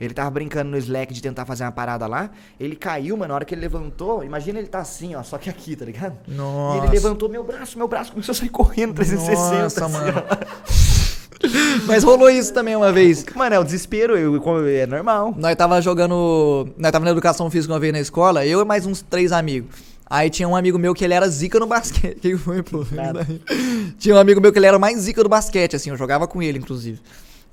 ele tava brincando no slack de tentar fazer uma parada lá. Ele caiu, mano, na hora que ele levantou, imagina ele tá assim, ó, só que aqui, tá ligado? E Nossa. ele levantou meu braço, meu braço começou a sair correndo 360. Nossa, assim, mano. Mas rolou isso também uma vez. Mano, é o desespero, eu, é normal. Nós tava jogando. Nós tava na educação física uma vez na escola, eu e mais uns três amigos. Aí tinha um amigo meu que ele era zica no basquete. Quem foi, pô? Tinha um amigo meu que ele era mais zica do basquete, assim, eu jogava com ele, inclusive.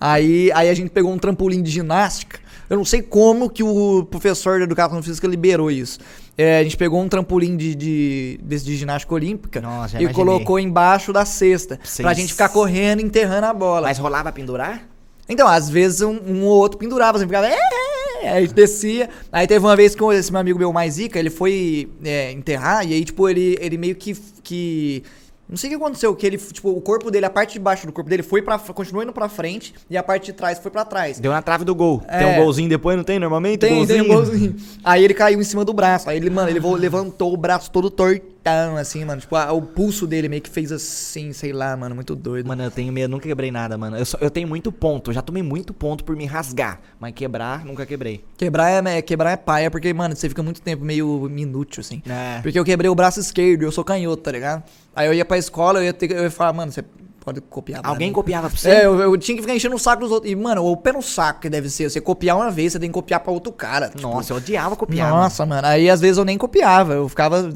Aí, aí a gente pegou um trampolim de ginástica. Eu não sei como que o professor de educação física liberou isso. É, a gente pegou um trampolim de, de, desse de ginástica olímpica Nossa, e imaginei. colocou embaixo da cesta. Sim. Pra gente ficar correndo e enterrando a bola. Mas rolava pendurar? Então, às vezes um, um ou outro pendurava, assim, ficava. "É, é, é", Aí descia. Aí teve uma vez que esse meu amigo meu mais zica, ele foi é, enterrar, e aí, tipo, ele, ele meio que. que não sei o que aconteceu, que ele, tipo, o corpo dele, a parte de baixo do corpo dele foi para continuou indo pra frente e a parte de trás foi pra trás. Deu na trave do gol. É. Tem um golzinho depois, não tem normalmente? Tem, tem um golzinho. Aí ele caiu em cima do braço. Aí ele, mano, ele levantou o braço todo tortão, assim, mano. Tipo, a- o pulso dele meio que fez assim, sei lá, mano, muito doido. Mano, eu tenho medo, nunca quebrei nada, mano. Eu, só- eu tenho muito ponto, eu já tomei muito ponto por me rasgar. Mas quebrar, nunca quebrei. Quebrar é, é- quebrar é paia, porque, mano, você fica muito tempo meio inútil, assim. É. Porque eu quebrei o braço esquerdo, eu sou canhoto, tá ligado? Aí eu ia pra escola, eu ia, ter, eu ia falar, mano, você pode copiar. Alguém mim. copiava pra você? É, eu, eu tinha que ficar enchendo o saco dos outros. E, mano, o pé no saco que deve ser. Você copiar uma vez, você tem que copiar pra outro cara. tipo, Nossa, eu odiava copiar. mano. Nossa, mano. Aí às vezes eu nem copiava. Eu ficava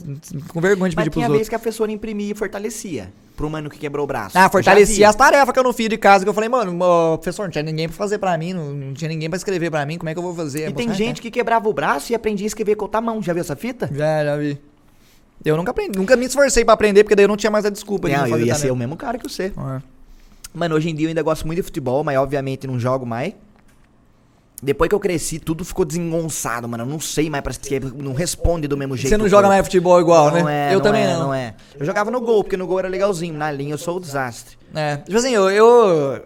com vergonha de Mas pedir pros tinha outros. vez que a professora imprimia e fortalecia. Pro mano que quebrou o braço. Ah, fortalecia as tarefas que eu não fiz de casa. Que eu falei, mano, professor, não tinha ninguém pra fazer pra mim. Não, não tinha ninguém pra escrever pra mim. Como é que eu vou fazer? E tem gente que quebrava o braço e aprendia a escrever com outra mão. Já viu essa fita? Já, já vi. Eu nunca aprendi, nunca me esforcei pra aprender, porque daí eu não tinha mais a desculpa de Não, não eu ia ser o mesmo cara que você. É. Mano, hoje em dia eu ainda gosto muito de futebol, mas obviamente não jogo mais. Depois que eu cresci, tudo ficou desengonçado, mano. Eu não sei mais pra não responde do mesmo jeito. Você não joga mais futebol igual, não né? É, eu não também é, não. não é. Eu jogava no gol, porque no gol era legalzinho. Na linha eu sou o desastre. É, tipo assim, eu, eu,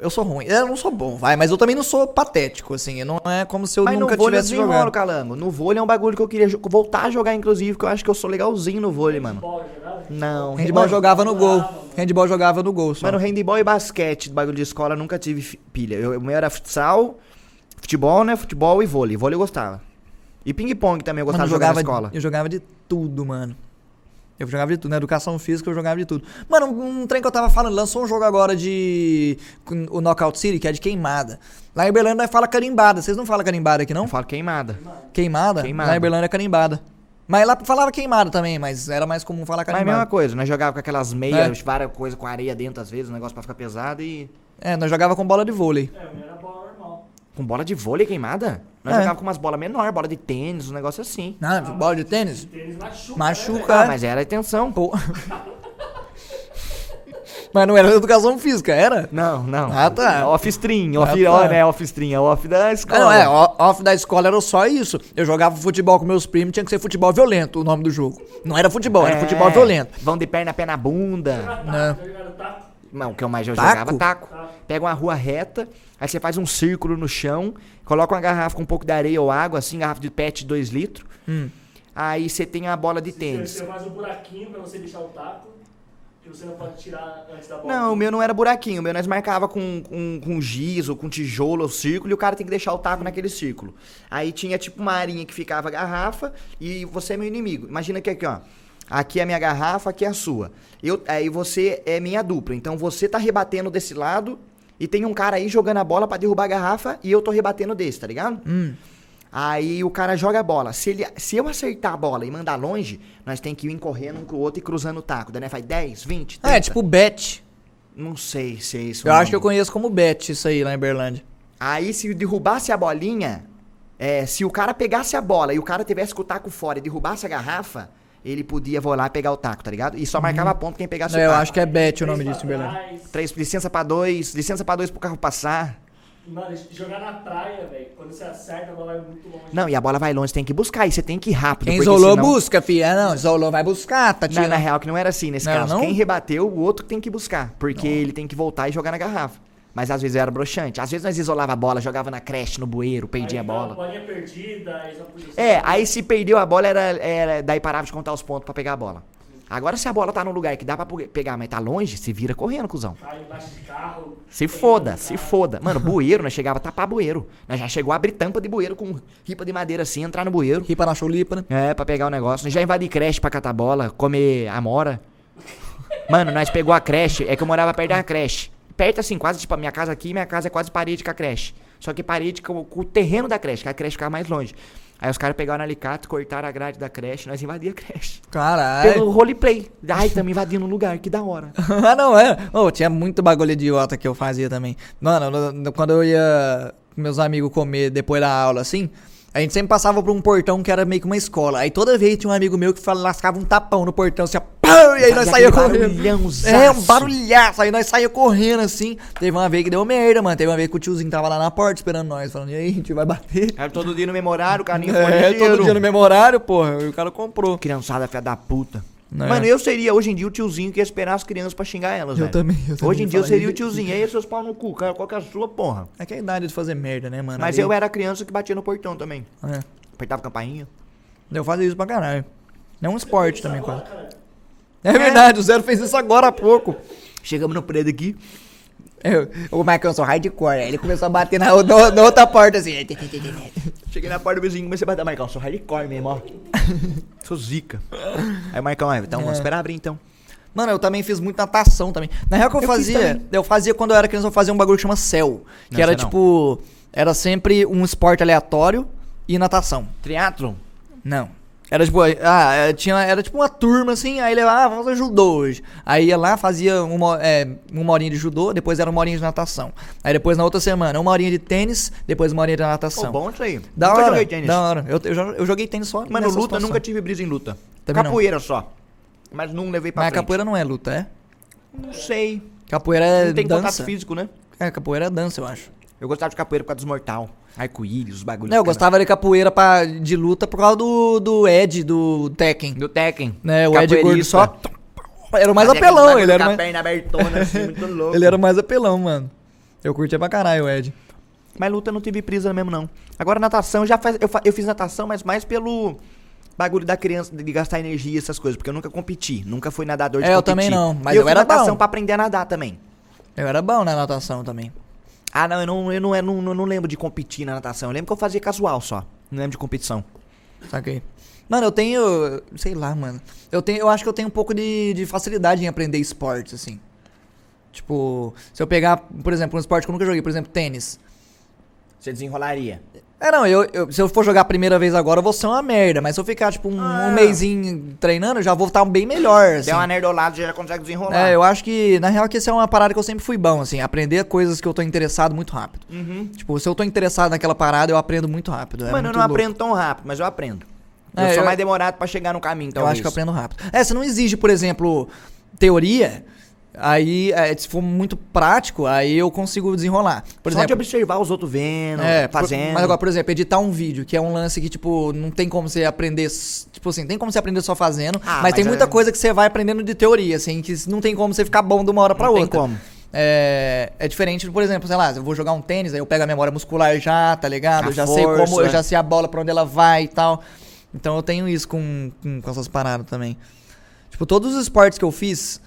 eu sou ruim. Eu não sou bom, vai, mas eu também não sou patético, assim. Não é como se eu mas nunca no vôlei eu tivesse desenrolo, jogado. calango. No vôlei é um bagulho que eu queria jo- voltar a jogar, inclusive, que eu acho que eu sou legalzinho no vôlei, mano. Não. Handball mano, jogava no gol. jogava, mano. Handball jogava no gol só. Mano, handball e basquete, bagulho de escola, eu nunca tive pilha. Eu, o meu era futsal, futebol, né? Futebol e vôlei. Vôlei eu gostava. E ping-pong também eu Mano, gostava eu de jogar jogava, na escola. eu jogava de tudo, mano. Eu jogava de tudo, na educação física eu jogava de tudo. Mano, um, um trem que eu tava falando, lançou um jogo agora de. O Knockout City, que é de queimada. Lá em Berlândia nós fala carimbada. Vocês não falam carimbada aqui, não? Eu falo queimada. Queimada? Queimada. Lá em Berlândia é carimbada. Mas lá falava queimada também, mas era mais comum falar Mas é a mesma carimbada. coisa, nós jogava com aquelas meias, várias coisas com areia dentro às vezes, o negócio pra ficar pesado e. É, nós jogava com bola de vôlei. É, era bola. Com bola de vôlei queimada? Nós É. jogava com umas bolas menores, bola de tênis, um negócio assim. Ah, bola de tênis? Tênis machuca. Machuca. Né, Ah, É. mas era a intenção. Pô. mas não era educação física, era? Não, não. Ah, tá. Off-stream, off, Ah, tá. né? Off-stream, é off da Ah, escola. não, é, off da escola era só isso. Eu jogava futebol com meus primos, tinha que ser futebol violento o nome do jogo. Não era futebol, era É, futebol violento. Vão de perna, pé na bunda. Não. Não, o que eu mais eu Taco? jogava, taco. Pega uma rua reta, aí você faz um círculo no chão, coloca uma garrafa com um pouco de areia ou água, assim, garrafa de pet de 2 litros. Hum. Aí você tem a bola de Você, tênis. você faz um buraquinho pra você deixar o taco. Que você não pode tirar antes da bola. Não, o meu não era buraquinho, o meu nós marcava com, com, com giz ou com tijolo ou círculo e o cara tem que deixar o taco naquele círculo. Aí tinha tipo uma arinha que ficava a garrafa e você é meu inimigo. Imagina que aqui, ó. Aqui é a minha garrafa, aqui é a sua. Eu, aí você é minha dupla. Então você tá rebatendo desse lado e tem um cara aí jogando a bola pra derrubar a garrafa e eu tô rebatendo desse, tá ligado? Hum. Aí o cara joga a bola. Se, ele, se eu acertar a bola e mandar longe, nós tem que ir correndo um com o outro e cruzando o taco. Daí né, faz 10, 20, 30. Ah, é tipo bet. Não sei se é isso. Eu acho que eu conheço como bet isso aí lá em Berlândia. Aí se derrubasse a bolinha, é, se o cara pegasse a bola e o cara tivesse com o taco fora e derrubasse a garrafa, ele podia voar e pegar o taco, tá ligado? E só marcava ponto quem pegasse É, o eu taco. acho que é bet o nome disso em trás. Três, licença pra dois, licença pra dois pro carro passar. Mano, jogar na praia, velho. Quando você acerta, a bola vai muito longe. Não, e a bola vai longe, tem que buscar, e você tem que ir rápido. Quem isolou, senão- busca, filha. Ah, não, isolou, vai buscar, tá Na, tirando. na real que não era assim nesse Não caso. não? Quem rebateu, o outro tem que buscar. Porque ele tem que voltar e jogar na garrafa. Mas às vezes era broxante. Às vezes nós isolava a bola, jogava na creche, no bueiro, perdia a bola. bolinha perdida, aí só podia É, aí se perdeu a bola, era, era daí parava de contar os pontos pra pegar a bola. Agora se a bola tá num lugar que dá pra pegar, mas tá longe, se vira correndo, cuzão. Cai embaixo de carro. Se foda, se foda. Mano, bueiro, nós chegava a tapar bueiro. Nós já chegou a abrir tampa de bueiro com ripa de madeira assim, entrar no bueiro. Ripa na cholipa, né? É, pra pegar o negócio. Nós já invadi creche pra catar bola, comer amora. Mano, nós pegou a creche, é que eu morava perto da creche. Perto assim, quase, tipo, a minha casa aqui, minha casa é quase parede com a creche. Só que parede com, com o terreno da creche, que a creche ficava mais longe. Aí os caras pegaram alicate, cortaram a grade da creche, nós invadíamos a creche. Caralho. Pelo roleplay. Ai, tamo invadindo um lugar, que da hora. ah, não, é. Ô, tinha muito bagulho idiota que eu fazia também. Mano, no- no- quando eu ia com meus amigos comer depois da aula, assim, a gente sempre passava por um portão que era meio que uma escola. Aí toda vez tinha um amigo meu que lascava um tapão no portão, assim, ó, e aí nós saía aquele correndo. É, um barulhaço. Aí nós saía correndo, assim. Teve uma vez que deu merda, mano. Teve uma vez que o tiozinho tava lá na porta esperando nós, falando, e aí, a gente vai bater? Era todo dia no memorário, o carinho É, todo dia no mesmo horário, porra. E o cara comprou. Criançada, filha da puta. Não é? Mano, eu seria hoje em dia o tiozinho que ia esperar as crianças pra xingar elas, Eu velho. também, eu também Hoje em dia eu falaria seria o tiozinho. E aí, seus pau no cu, cara, qual que é a sua porra? É que é a idade de fazer merda, né, mano? Mas Aí- eu era criança que batia no portão também. É. Apertava a campainha. Eu fazia isso pra caralho. É um esporte também, quase. Cara, É verdade, o Zero fez isso agora há pouco. Chegamos no prédio aqui. Eu, o Marcão sou hardcore, aí ele começou a bater na, na- na outra porta assim. Cheguei na porta do vizinho e comecei a bater. Marcão, sou hardcore mesmo, ó. sou zica. Aí, Marcão, aí, então vamos É. esperar abrir então. Mano, eu também fiz muita natação também. Na real que eu, Eu fazia, eu fazia quando eu era criança, eu fazia um bagulho que chama céu. Que Não, era não. tipo. Era sempre um esporte aleatório e natação. Triathlon? Não. Era tipo, ah, é, tinha, era tipo uma turma assim, aí ele, ah, vamos fazer judô hoje. Aí ia lá, fazia uma, é, uma horinha de judô, depois era uma horinha de natação. Aí depois na outra semana, uma horinha de tênis, depois uma horinha de natação. bom isso aí. Da nunca hora, joguei tênis. da hora. Eu, eu, eu joguei tênis só Mano, luta, situação. nunca tive brisa em luta. Também não. capoeira só. Mas não levei pra Mas frente. capoeira não é luta, é? Não sei. Capoeira é não tem contato dança. físico, né? É, capoeira é dança, eu acho. Eu gostava de capoeira por causa dos mortal. Arco-íris, os bagulhos. Não, eu gostava de capoeira pra, de luta por causa do, do Ed, do Tekken. Do Tekken. Né, o Ed Gordo só... Era o mais aquele apelão, ele era mais... perna abertona, assim, muito louco. Ele era o mais apelão, mano. Eu curtia pra caralho o Ed. Mas luta eu não tive prisa mesmo, não. Agora natação, já faz, eu, eu fiz natação, mas mais pelo bagulho da criança, de gastar energia, essas coisas. Porque eu nunca competi, nunca fui nadador de É, eu competir. também não, mas eu, eu era natação bom. pra aprender a nadar também. Eu era bom na natação também. Ah, não, eu não, eu não, eu não, eu não lembro de competir na natação. Eu lembro que eu fazia casual só. Não lembro de competição. Saquei. Mano, eu tenho. Sei lá, mano. Eu, tenho, eu acho que eu tenho um pouco de, de facilidade em aprender esportes, assim. Tipo, se eu pegar, por exemplo, um esporte que eu nunca joguei, por exemplo, tênis. Você desenrolaria. É, não, eu, eu- se eu for jogar a primeira vez agora, eu vou ser uma merda. Mas se eu ficar, tipo, um, Ah. um mêsinho treinando, eu já vou estar bem melhor, assim. Der uma nerdolada, já consegue desenrolar. É, eu acho que, na real, que essa é uma parada que eu sempre fui bom, assim. Aprender coisas que eu tô interessado muito rápido. Uhum. Tipo, se eu tô interessado naquela parada, eu aprendo muito rápido. é Mano, eu muito não louco. aprendo tão rápido, mas eu aprendo. Eu É, sou eu- mais demorado pra chegar no caminho, então. Eu acho que eu aprendo rápido. É, você não exige, por exemplo, teoria. Aí, é, se for muito prático, aí eu consigo desenrolar. Por Só de exemplo, observar os outros vendo, é, por- fazendo. mas agora, por exemplo, editar um vídeo, que é um lance que, tipo, não tem como você aprender. Tipo assim, tem como você aprender só fazendo, Ah, mas, mas tem é- muita coisa que você vai aprendendo de teoria, assim, que não tem como você ficar bom de uma hora pra Não tem outra. como. É, é diferente, por exemplo, sei lá, eu vou jogar um tênis, aí eu pego a memória muscular já, tá ligado? A eu já sei força, como, eu já sei a bola pra onde ela vai e tal. Então eu tenho isso com, com, com essas paradas também. Tipo, todos os esportes que eu fiz,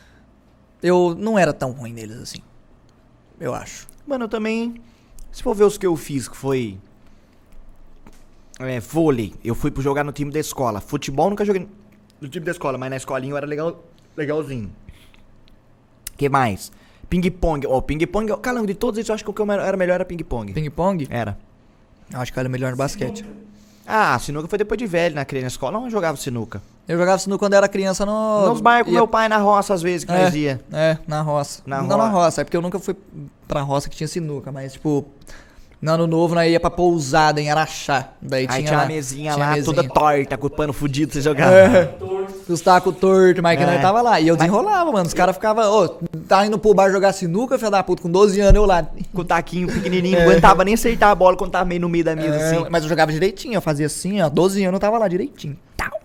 eu não era tão ruim neles assim. Eu acho. Mano, eu também. Se for ver os que eu fiz, que foi. É, vôlei. Eu fui pro jogar no time da escola. Futebol nunca joguei no time da escola, mas na escolinha eu era legal, legalzinho. que mais? Ping-pong. Ó, ping-pong. Calango, de todos esses, eu acho que o que eu era melhor era ping-pong. Ping-pong? Era. Eu acho que eu era melhor no basquete. Ah, sinuca foi depois de velho, na criança. Na escola não jogava sinuca. Eu jogava sinuca quando era criança no. Nos bairros com ia- meu pai na roça, às vezes, que É. nós ia. É, na roça. Na não na ro- roça, é porque eu nunca fui pra roça que tinha sinuca, mas tipo, no ano novo nós ia pra pousada em Araxá. Daí Aí tinha, uma mesinha tinha lá, mesinha. toda torta, com o pano fudido, você jogava. É, os tacos tortos, mas que É. nós tava lá. E eu Mas- desenrolava, mano. Os caras ficavam, ô, tá indo pro bar jogar sinuca, filho da puta, com 12 anos eu lá. Com o taquinho pequenininho, não aguentava nem acertar a bola quando tava meio no meio da mesa, É, assim. Mas eu jogava direitinho, eu fazia assim, ó. 12 anos eu tava lá direitinho.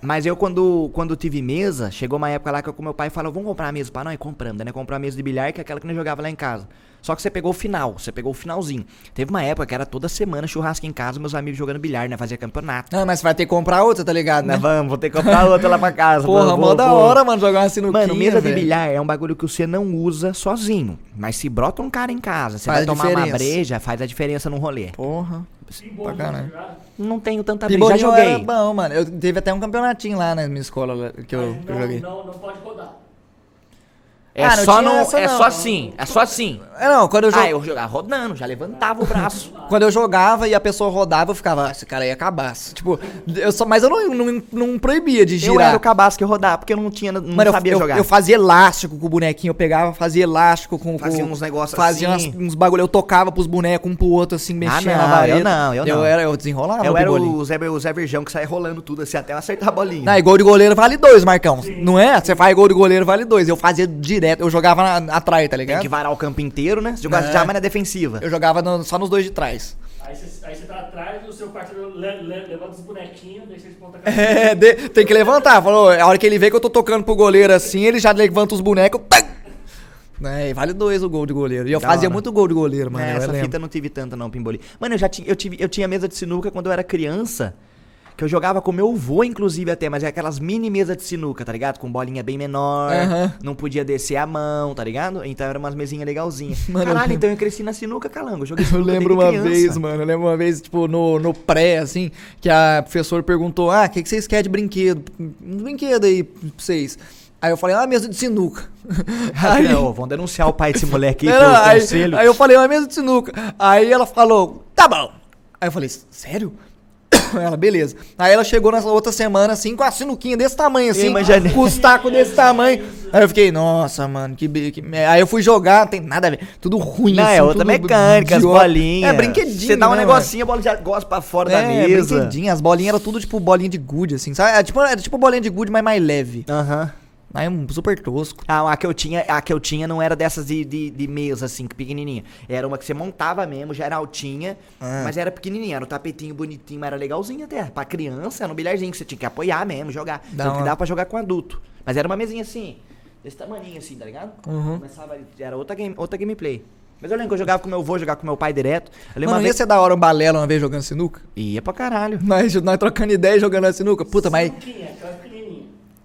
Mas eu, quando, quando tive mesa, chegou uma época lá que eu com meu pai falou, vamos comprar uma mesa pra nós? Compramos, né? Comprar uma mesa de bilhar, que é aquela que nós jogava lá em casa. Só que você pegou o final, você pegou o finalzinho. Teve uma época que era toda semana churrasco em casa, meus amigos jogando bilhar, né? Fazia campeonato. Não, mas você vai ter que comprar outra, tá ligado, né? Né, vamos, vou ter que comprar outra lá pra casa. Porra, mó da hora, mano, jogar uma sinuquinha, Mano, mesa de velho. bilhar é um bagulho que você não usa sozinho. Mas se brota um cara em casa, você Faz vai tomar uma breja, faz a diferença num rolê. Porra. Pra caralho. jogar. Não tenho tanta Pinbolinho já joguei. era bom, mano. Eu teve até um campeonatinho lá na minha escola que eu, que eu não, joguei. Não, não pode rodar. É Ah, não só no, essa é não. só assim, é só assim. É, não, quando eu, jo- Ah, eu jogava rodando, já levantava o braço. quando eu jogava e a pessoa rodava, eu ficava, ah, esse cara ia acabar. Tipo, eu só, mas eu não, não, não proibia de Eu girar. era o cabaço que rodava, porque eu não tinha, não Mano, eu- sabia eu, jogar. eu fazia elástico com o bonequinho, eu pegava, fazia elástico com... Fazia com- uns negócios Fazia assim. umas- uns bagulho, eu tocava pros bonecos, um pro outro, assim, mexendo não, na vareta. eu não, eu não. era, eu desenrolava eu o era o Zé, o Zé Virgão que saia rolando tudo assim até eu acertar a bolinha. Não, e gol de goleiro vale dois, Marcão. Não é? Você faz gol de goleiro vale dois. Eu fazia direto, eu jogava na, atrás, tá Tem ligado? que varar o campo inteiro, né? Você jogava É. já, mas na defensiva. Eu jogava no- só nos dois de trás. Aí você, aí você tá atrás, o seu parceiro le, le, levanta os bonequinhos, deixa eles ponta cabeça. É, de- tem que levantar. Falou, a hora que ele vê que eu tô tocando pro goleiro assim, ele já levanta os bonecos. Tac! É, e vale dois o gol de goleiro. E eu Da fazia hora. muito gol de goleiro, mano. É, essa fita eu não tive tanta não, Pimboli. Mano, eu já tinha, eu tive, eu tinha mesa de sinuca quando eu era criança. Que eu jogava com meu avô, inclusive, até, mas é aquelas mini mesas de sinuca, tá ligado? Com bolinha bem menor, Aham. não podia descer a mão, tá ligado? Então eram umas mesinhas legalzinhas. Mano, eu Caralho, lembro- então eu cresci na sinuca, calango. Eu joguei Eu sinuca lembro desde uma criança. vez, mano. Eu lembro uma vez, tipo, no, no pré, assim, que a professora perguntou: Ah, o que, que vocês querem de brinquedo? Um brinquedo aí pra vocês. Aí eu falei, ah, mesa de sinuca. Aí, não, vão denunciar o pai desse moleque aí Não, aí, aí eu falei, uma mesa de sinuca. Aí ela falou, tá bom. Aí eu falei, sério? Ela, beleza. Aí ela chegou na outra semana, assim, com a sinuquinha desse tamanho, assim, Imaginei. com os tacos desse tamanho. Aí eu fiquei, nossa, mano, que, que... Aí eu fui jogar, não tem nada a ver. Tudo ruim, Não, assim, é outra mecânica, as idiota. bolinhas. É brinquedinho, Você dá um né, negocinho, a bola já gosta pra fora mano? da É, mesa. brinquedinho. As bolinhas eram tudo, tipo, bolinha de gude, assim, sabe? Era tipo, era tipo bolinha de gude, mas mais leve. Aham. Aí um super tosco. Ah, a que eu tinha, a que eu tinha não era dessas de, de, de mesa, assim, pequenininha. Era uma que você montava mesmo, já era altinha, Ah. mas era pequenininha. Era um tapetinho bonitinho, mas era legalzinho até. Pra criança, era um bilharzinho que você tinha que apoiar mesmo, jogar. Da Tanto que dava pra jogar com adulto. Mas era uma mesinha assim, desse tamanho assim, tá ligado? Uhum. Começava, era outra, game, outra gameplay. Mas eu lembro que eu jogava com meu avô, jogava com meu pai direto. Eu lembro Mano, uma ia vez... ser da hora um balela uma vez jogando sinuca? Ia pra caralho. Nós, nós trocando ideia e jogando a sinuca. Puta, mas... Sinuquinha.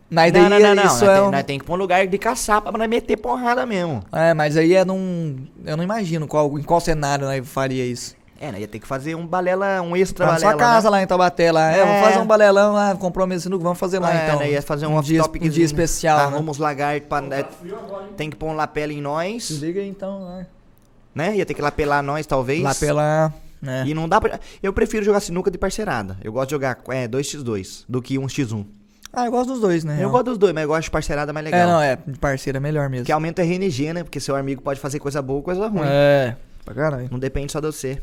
Mas não, daí não, não, não. isso nós, é tem, um... nós tem que pôr um lugar de caçar pra nós meter porrada mesmo. É, mas aí é num. Eu não imagino qual, em qual cenário nós faria isso. É, né? Ia ter que fazer um balela, um extra Pra sua balela. casa né? lá em Taubaté lá. É, É. vamos fazer um balelão lá, comprou mesa sinuca, vamos fazer lá É, então. né? Ia fazer um, um dia, off-topic um dia especial, né? Arruma os lagartos pra. é, Tá hein? tem que pôr um lapela em nós, Liga aí então, né? né? Ia ter que lapelar nós, talvez. Lá pela... né? E não dá pra. Eu prefiro jogar sinuca de parceirada. Eu gosto de jogar é, 2x2 do que 1x1. Ah, eu gosto dos dois, né? Eu gosto dos dois, mas eu gosto de parceirada mais legal. É, não, é, de parceiro é melhor mesmo. Que aumenta a RNG, né? Porque seu amigo pode fazer coisa boa ou coisa ruim. É, pra caralho. Não depende só de você.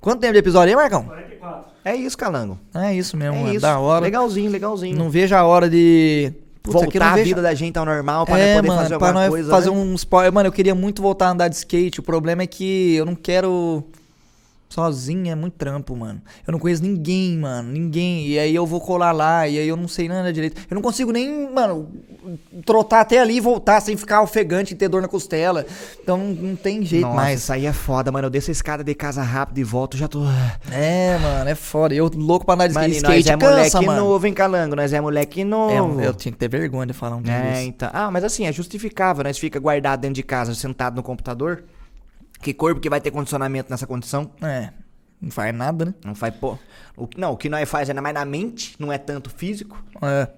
Quanto tempo de episódio aí, Marcão? 44. É isso, Calango. É isso mesmo, É mano. isso. Da hora. Legalzinho, legalzinho. Não vejo a hora de... Putz, Voltar a vejo- vida da gente ao normal pra é, poder mano, fazer pra alguma nós coisa. fazer né? um spoiler. Mano, eu queria muito voltar a andar de skate. O problema é que eu não quero sozinho, é muito trampo, mano. Eu não conheço ninguém, mano, ninguém. E aí eu vou colar lá, e aí eu não sei nada direito. Eu não consigo nem, mano, trotar até ali e voltar sem ficar ofegante e ter dor na costela. Então não, não tem jeito Nossa, mais. isso aí é foda, mano. Eu desço a escada de casa rápido e volto, já tô. É, mano, é foda. Eu louco pra andar de Mano, skate, nós é cansa, moleque mano. novo, hein, Calango? Nós é moleque É, novo. eu tinha que ter vergonha de falar um dia É, desse. então. Ah, mas assim, é justificável, nós fica guardado dentro de casa, sentado no computador. Que corpo que vai ter condicionamento nessa condição? É, não faz nada, né? Não faz, pô. O, não, o que nós faz é mais na mente, não é tanto físico. É,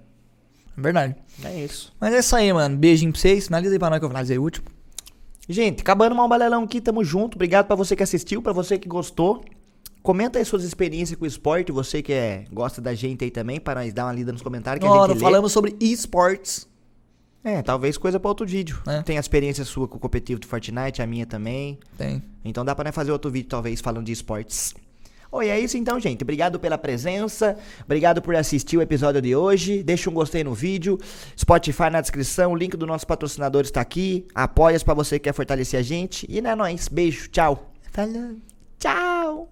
é verdade. É isso. Mas é isso aí, mano. Beijinho pra vocês. Finaliza aí pra nós que eu finalizei o último. Gente, acabando mal balelão aqui, tamo junto. Obrigado pra você que assistiu, pra você que gostou. Comenta aí suas experiências com o esporte, você que é, gosta da gente aí também, para nós dar uma lida nos comentários que a gente falamos sobre esportes. É, talvez coisa pra outro vídeo. É. Tem a experiência sua com o competitivo do Fortnite, a minha também. Tem. Então dá pra nós fazer outro vídeo, talvez, falando de esportes. Oi, é isso então, gente. Obrigado pela presença. Obrigado por assistir o episódio de hoje. Deixa um gostei no vídeo. Spotify na descrição. O link do nosso patrocinador está aqui. Apoias pra você que quer fortalecer a gente. E não é nóis. Beijo. Tchau. Falou. Tchau.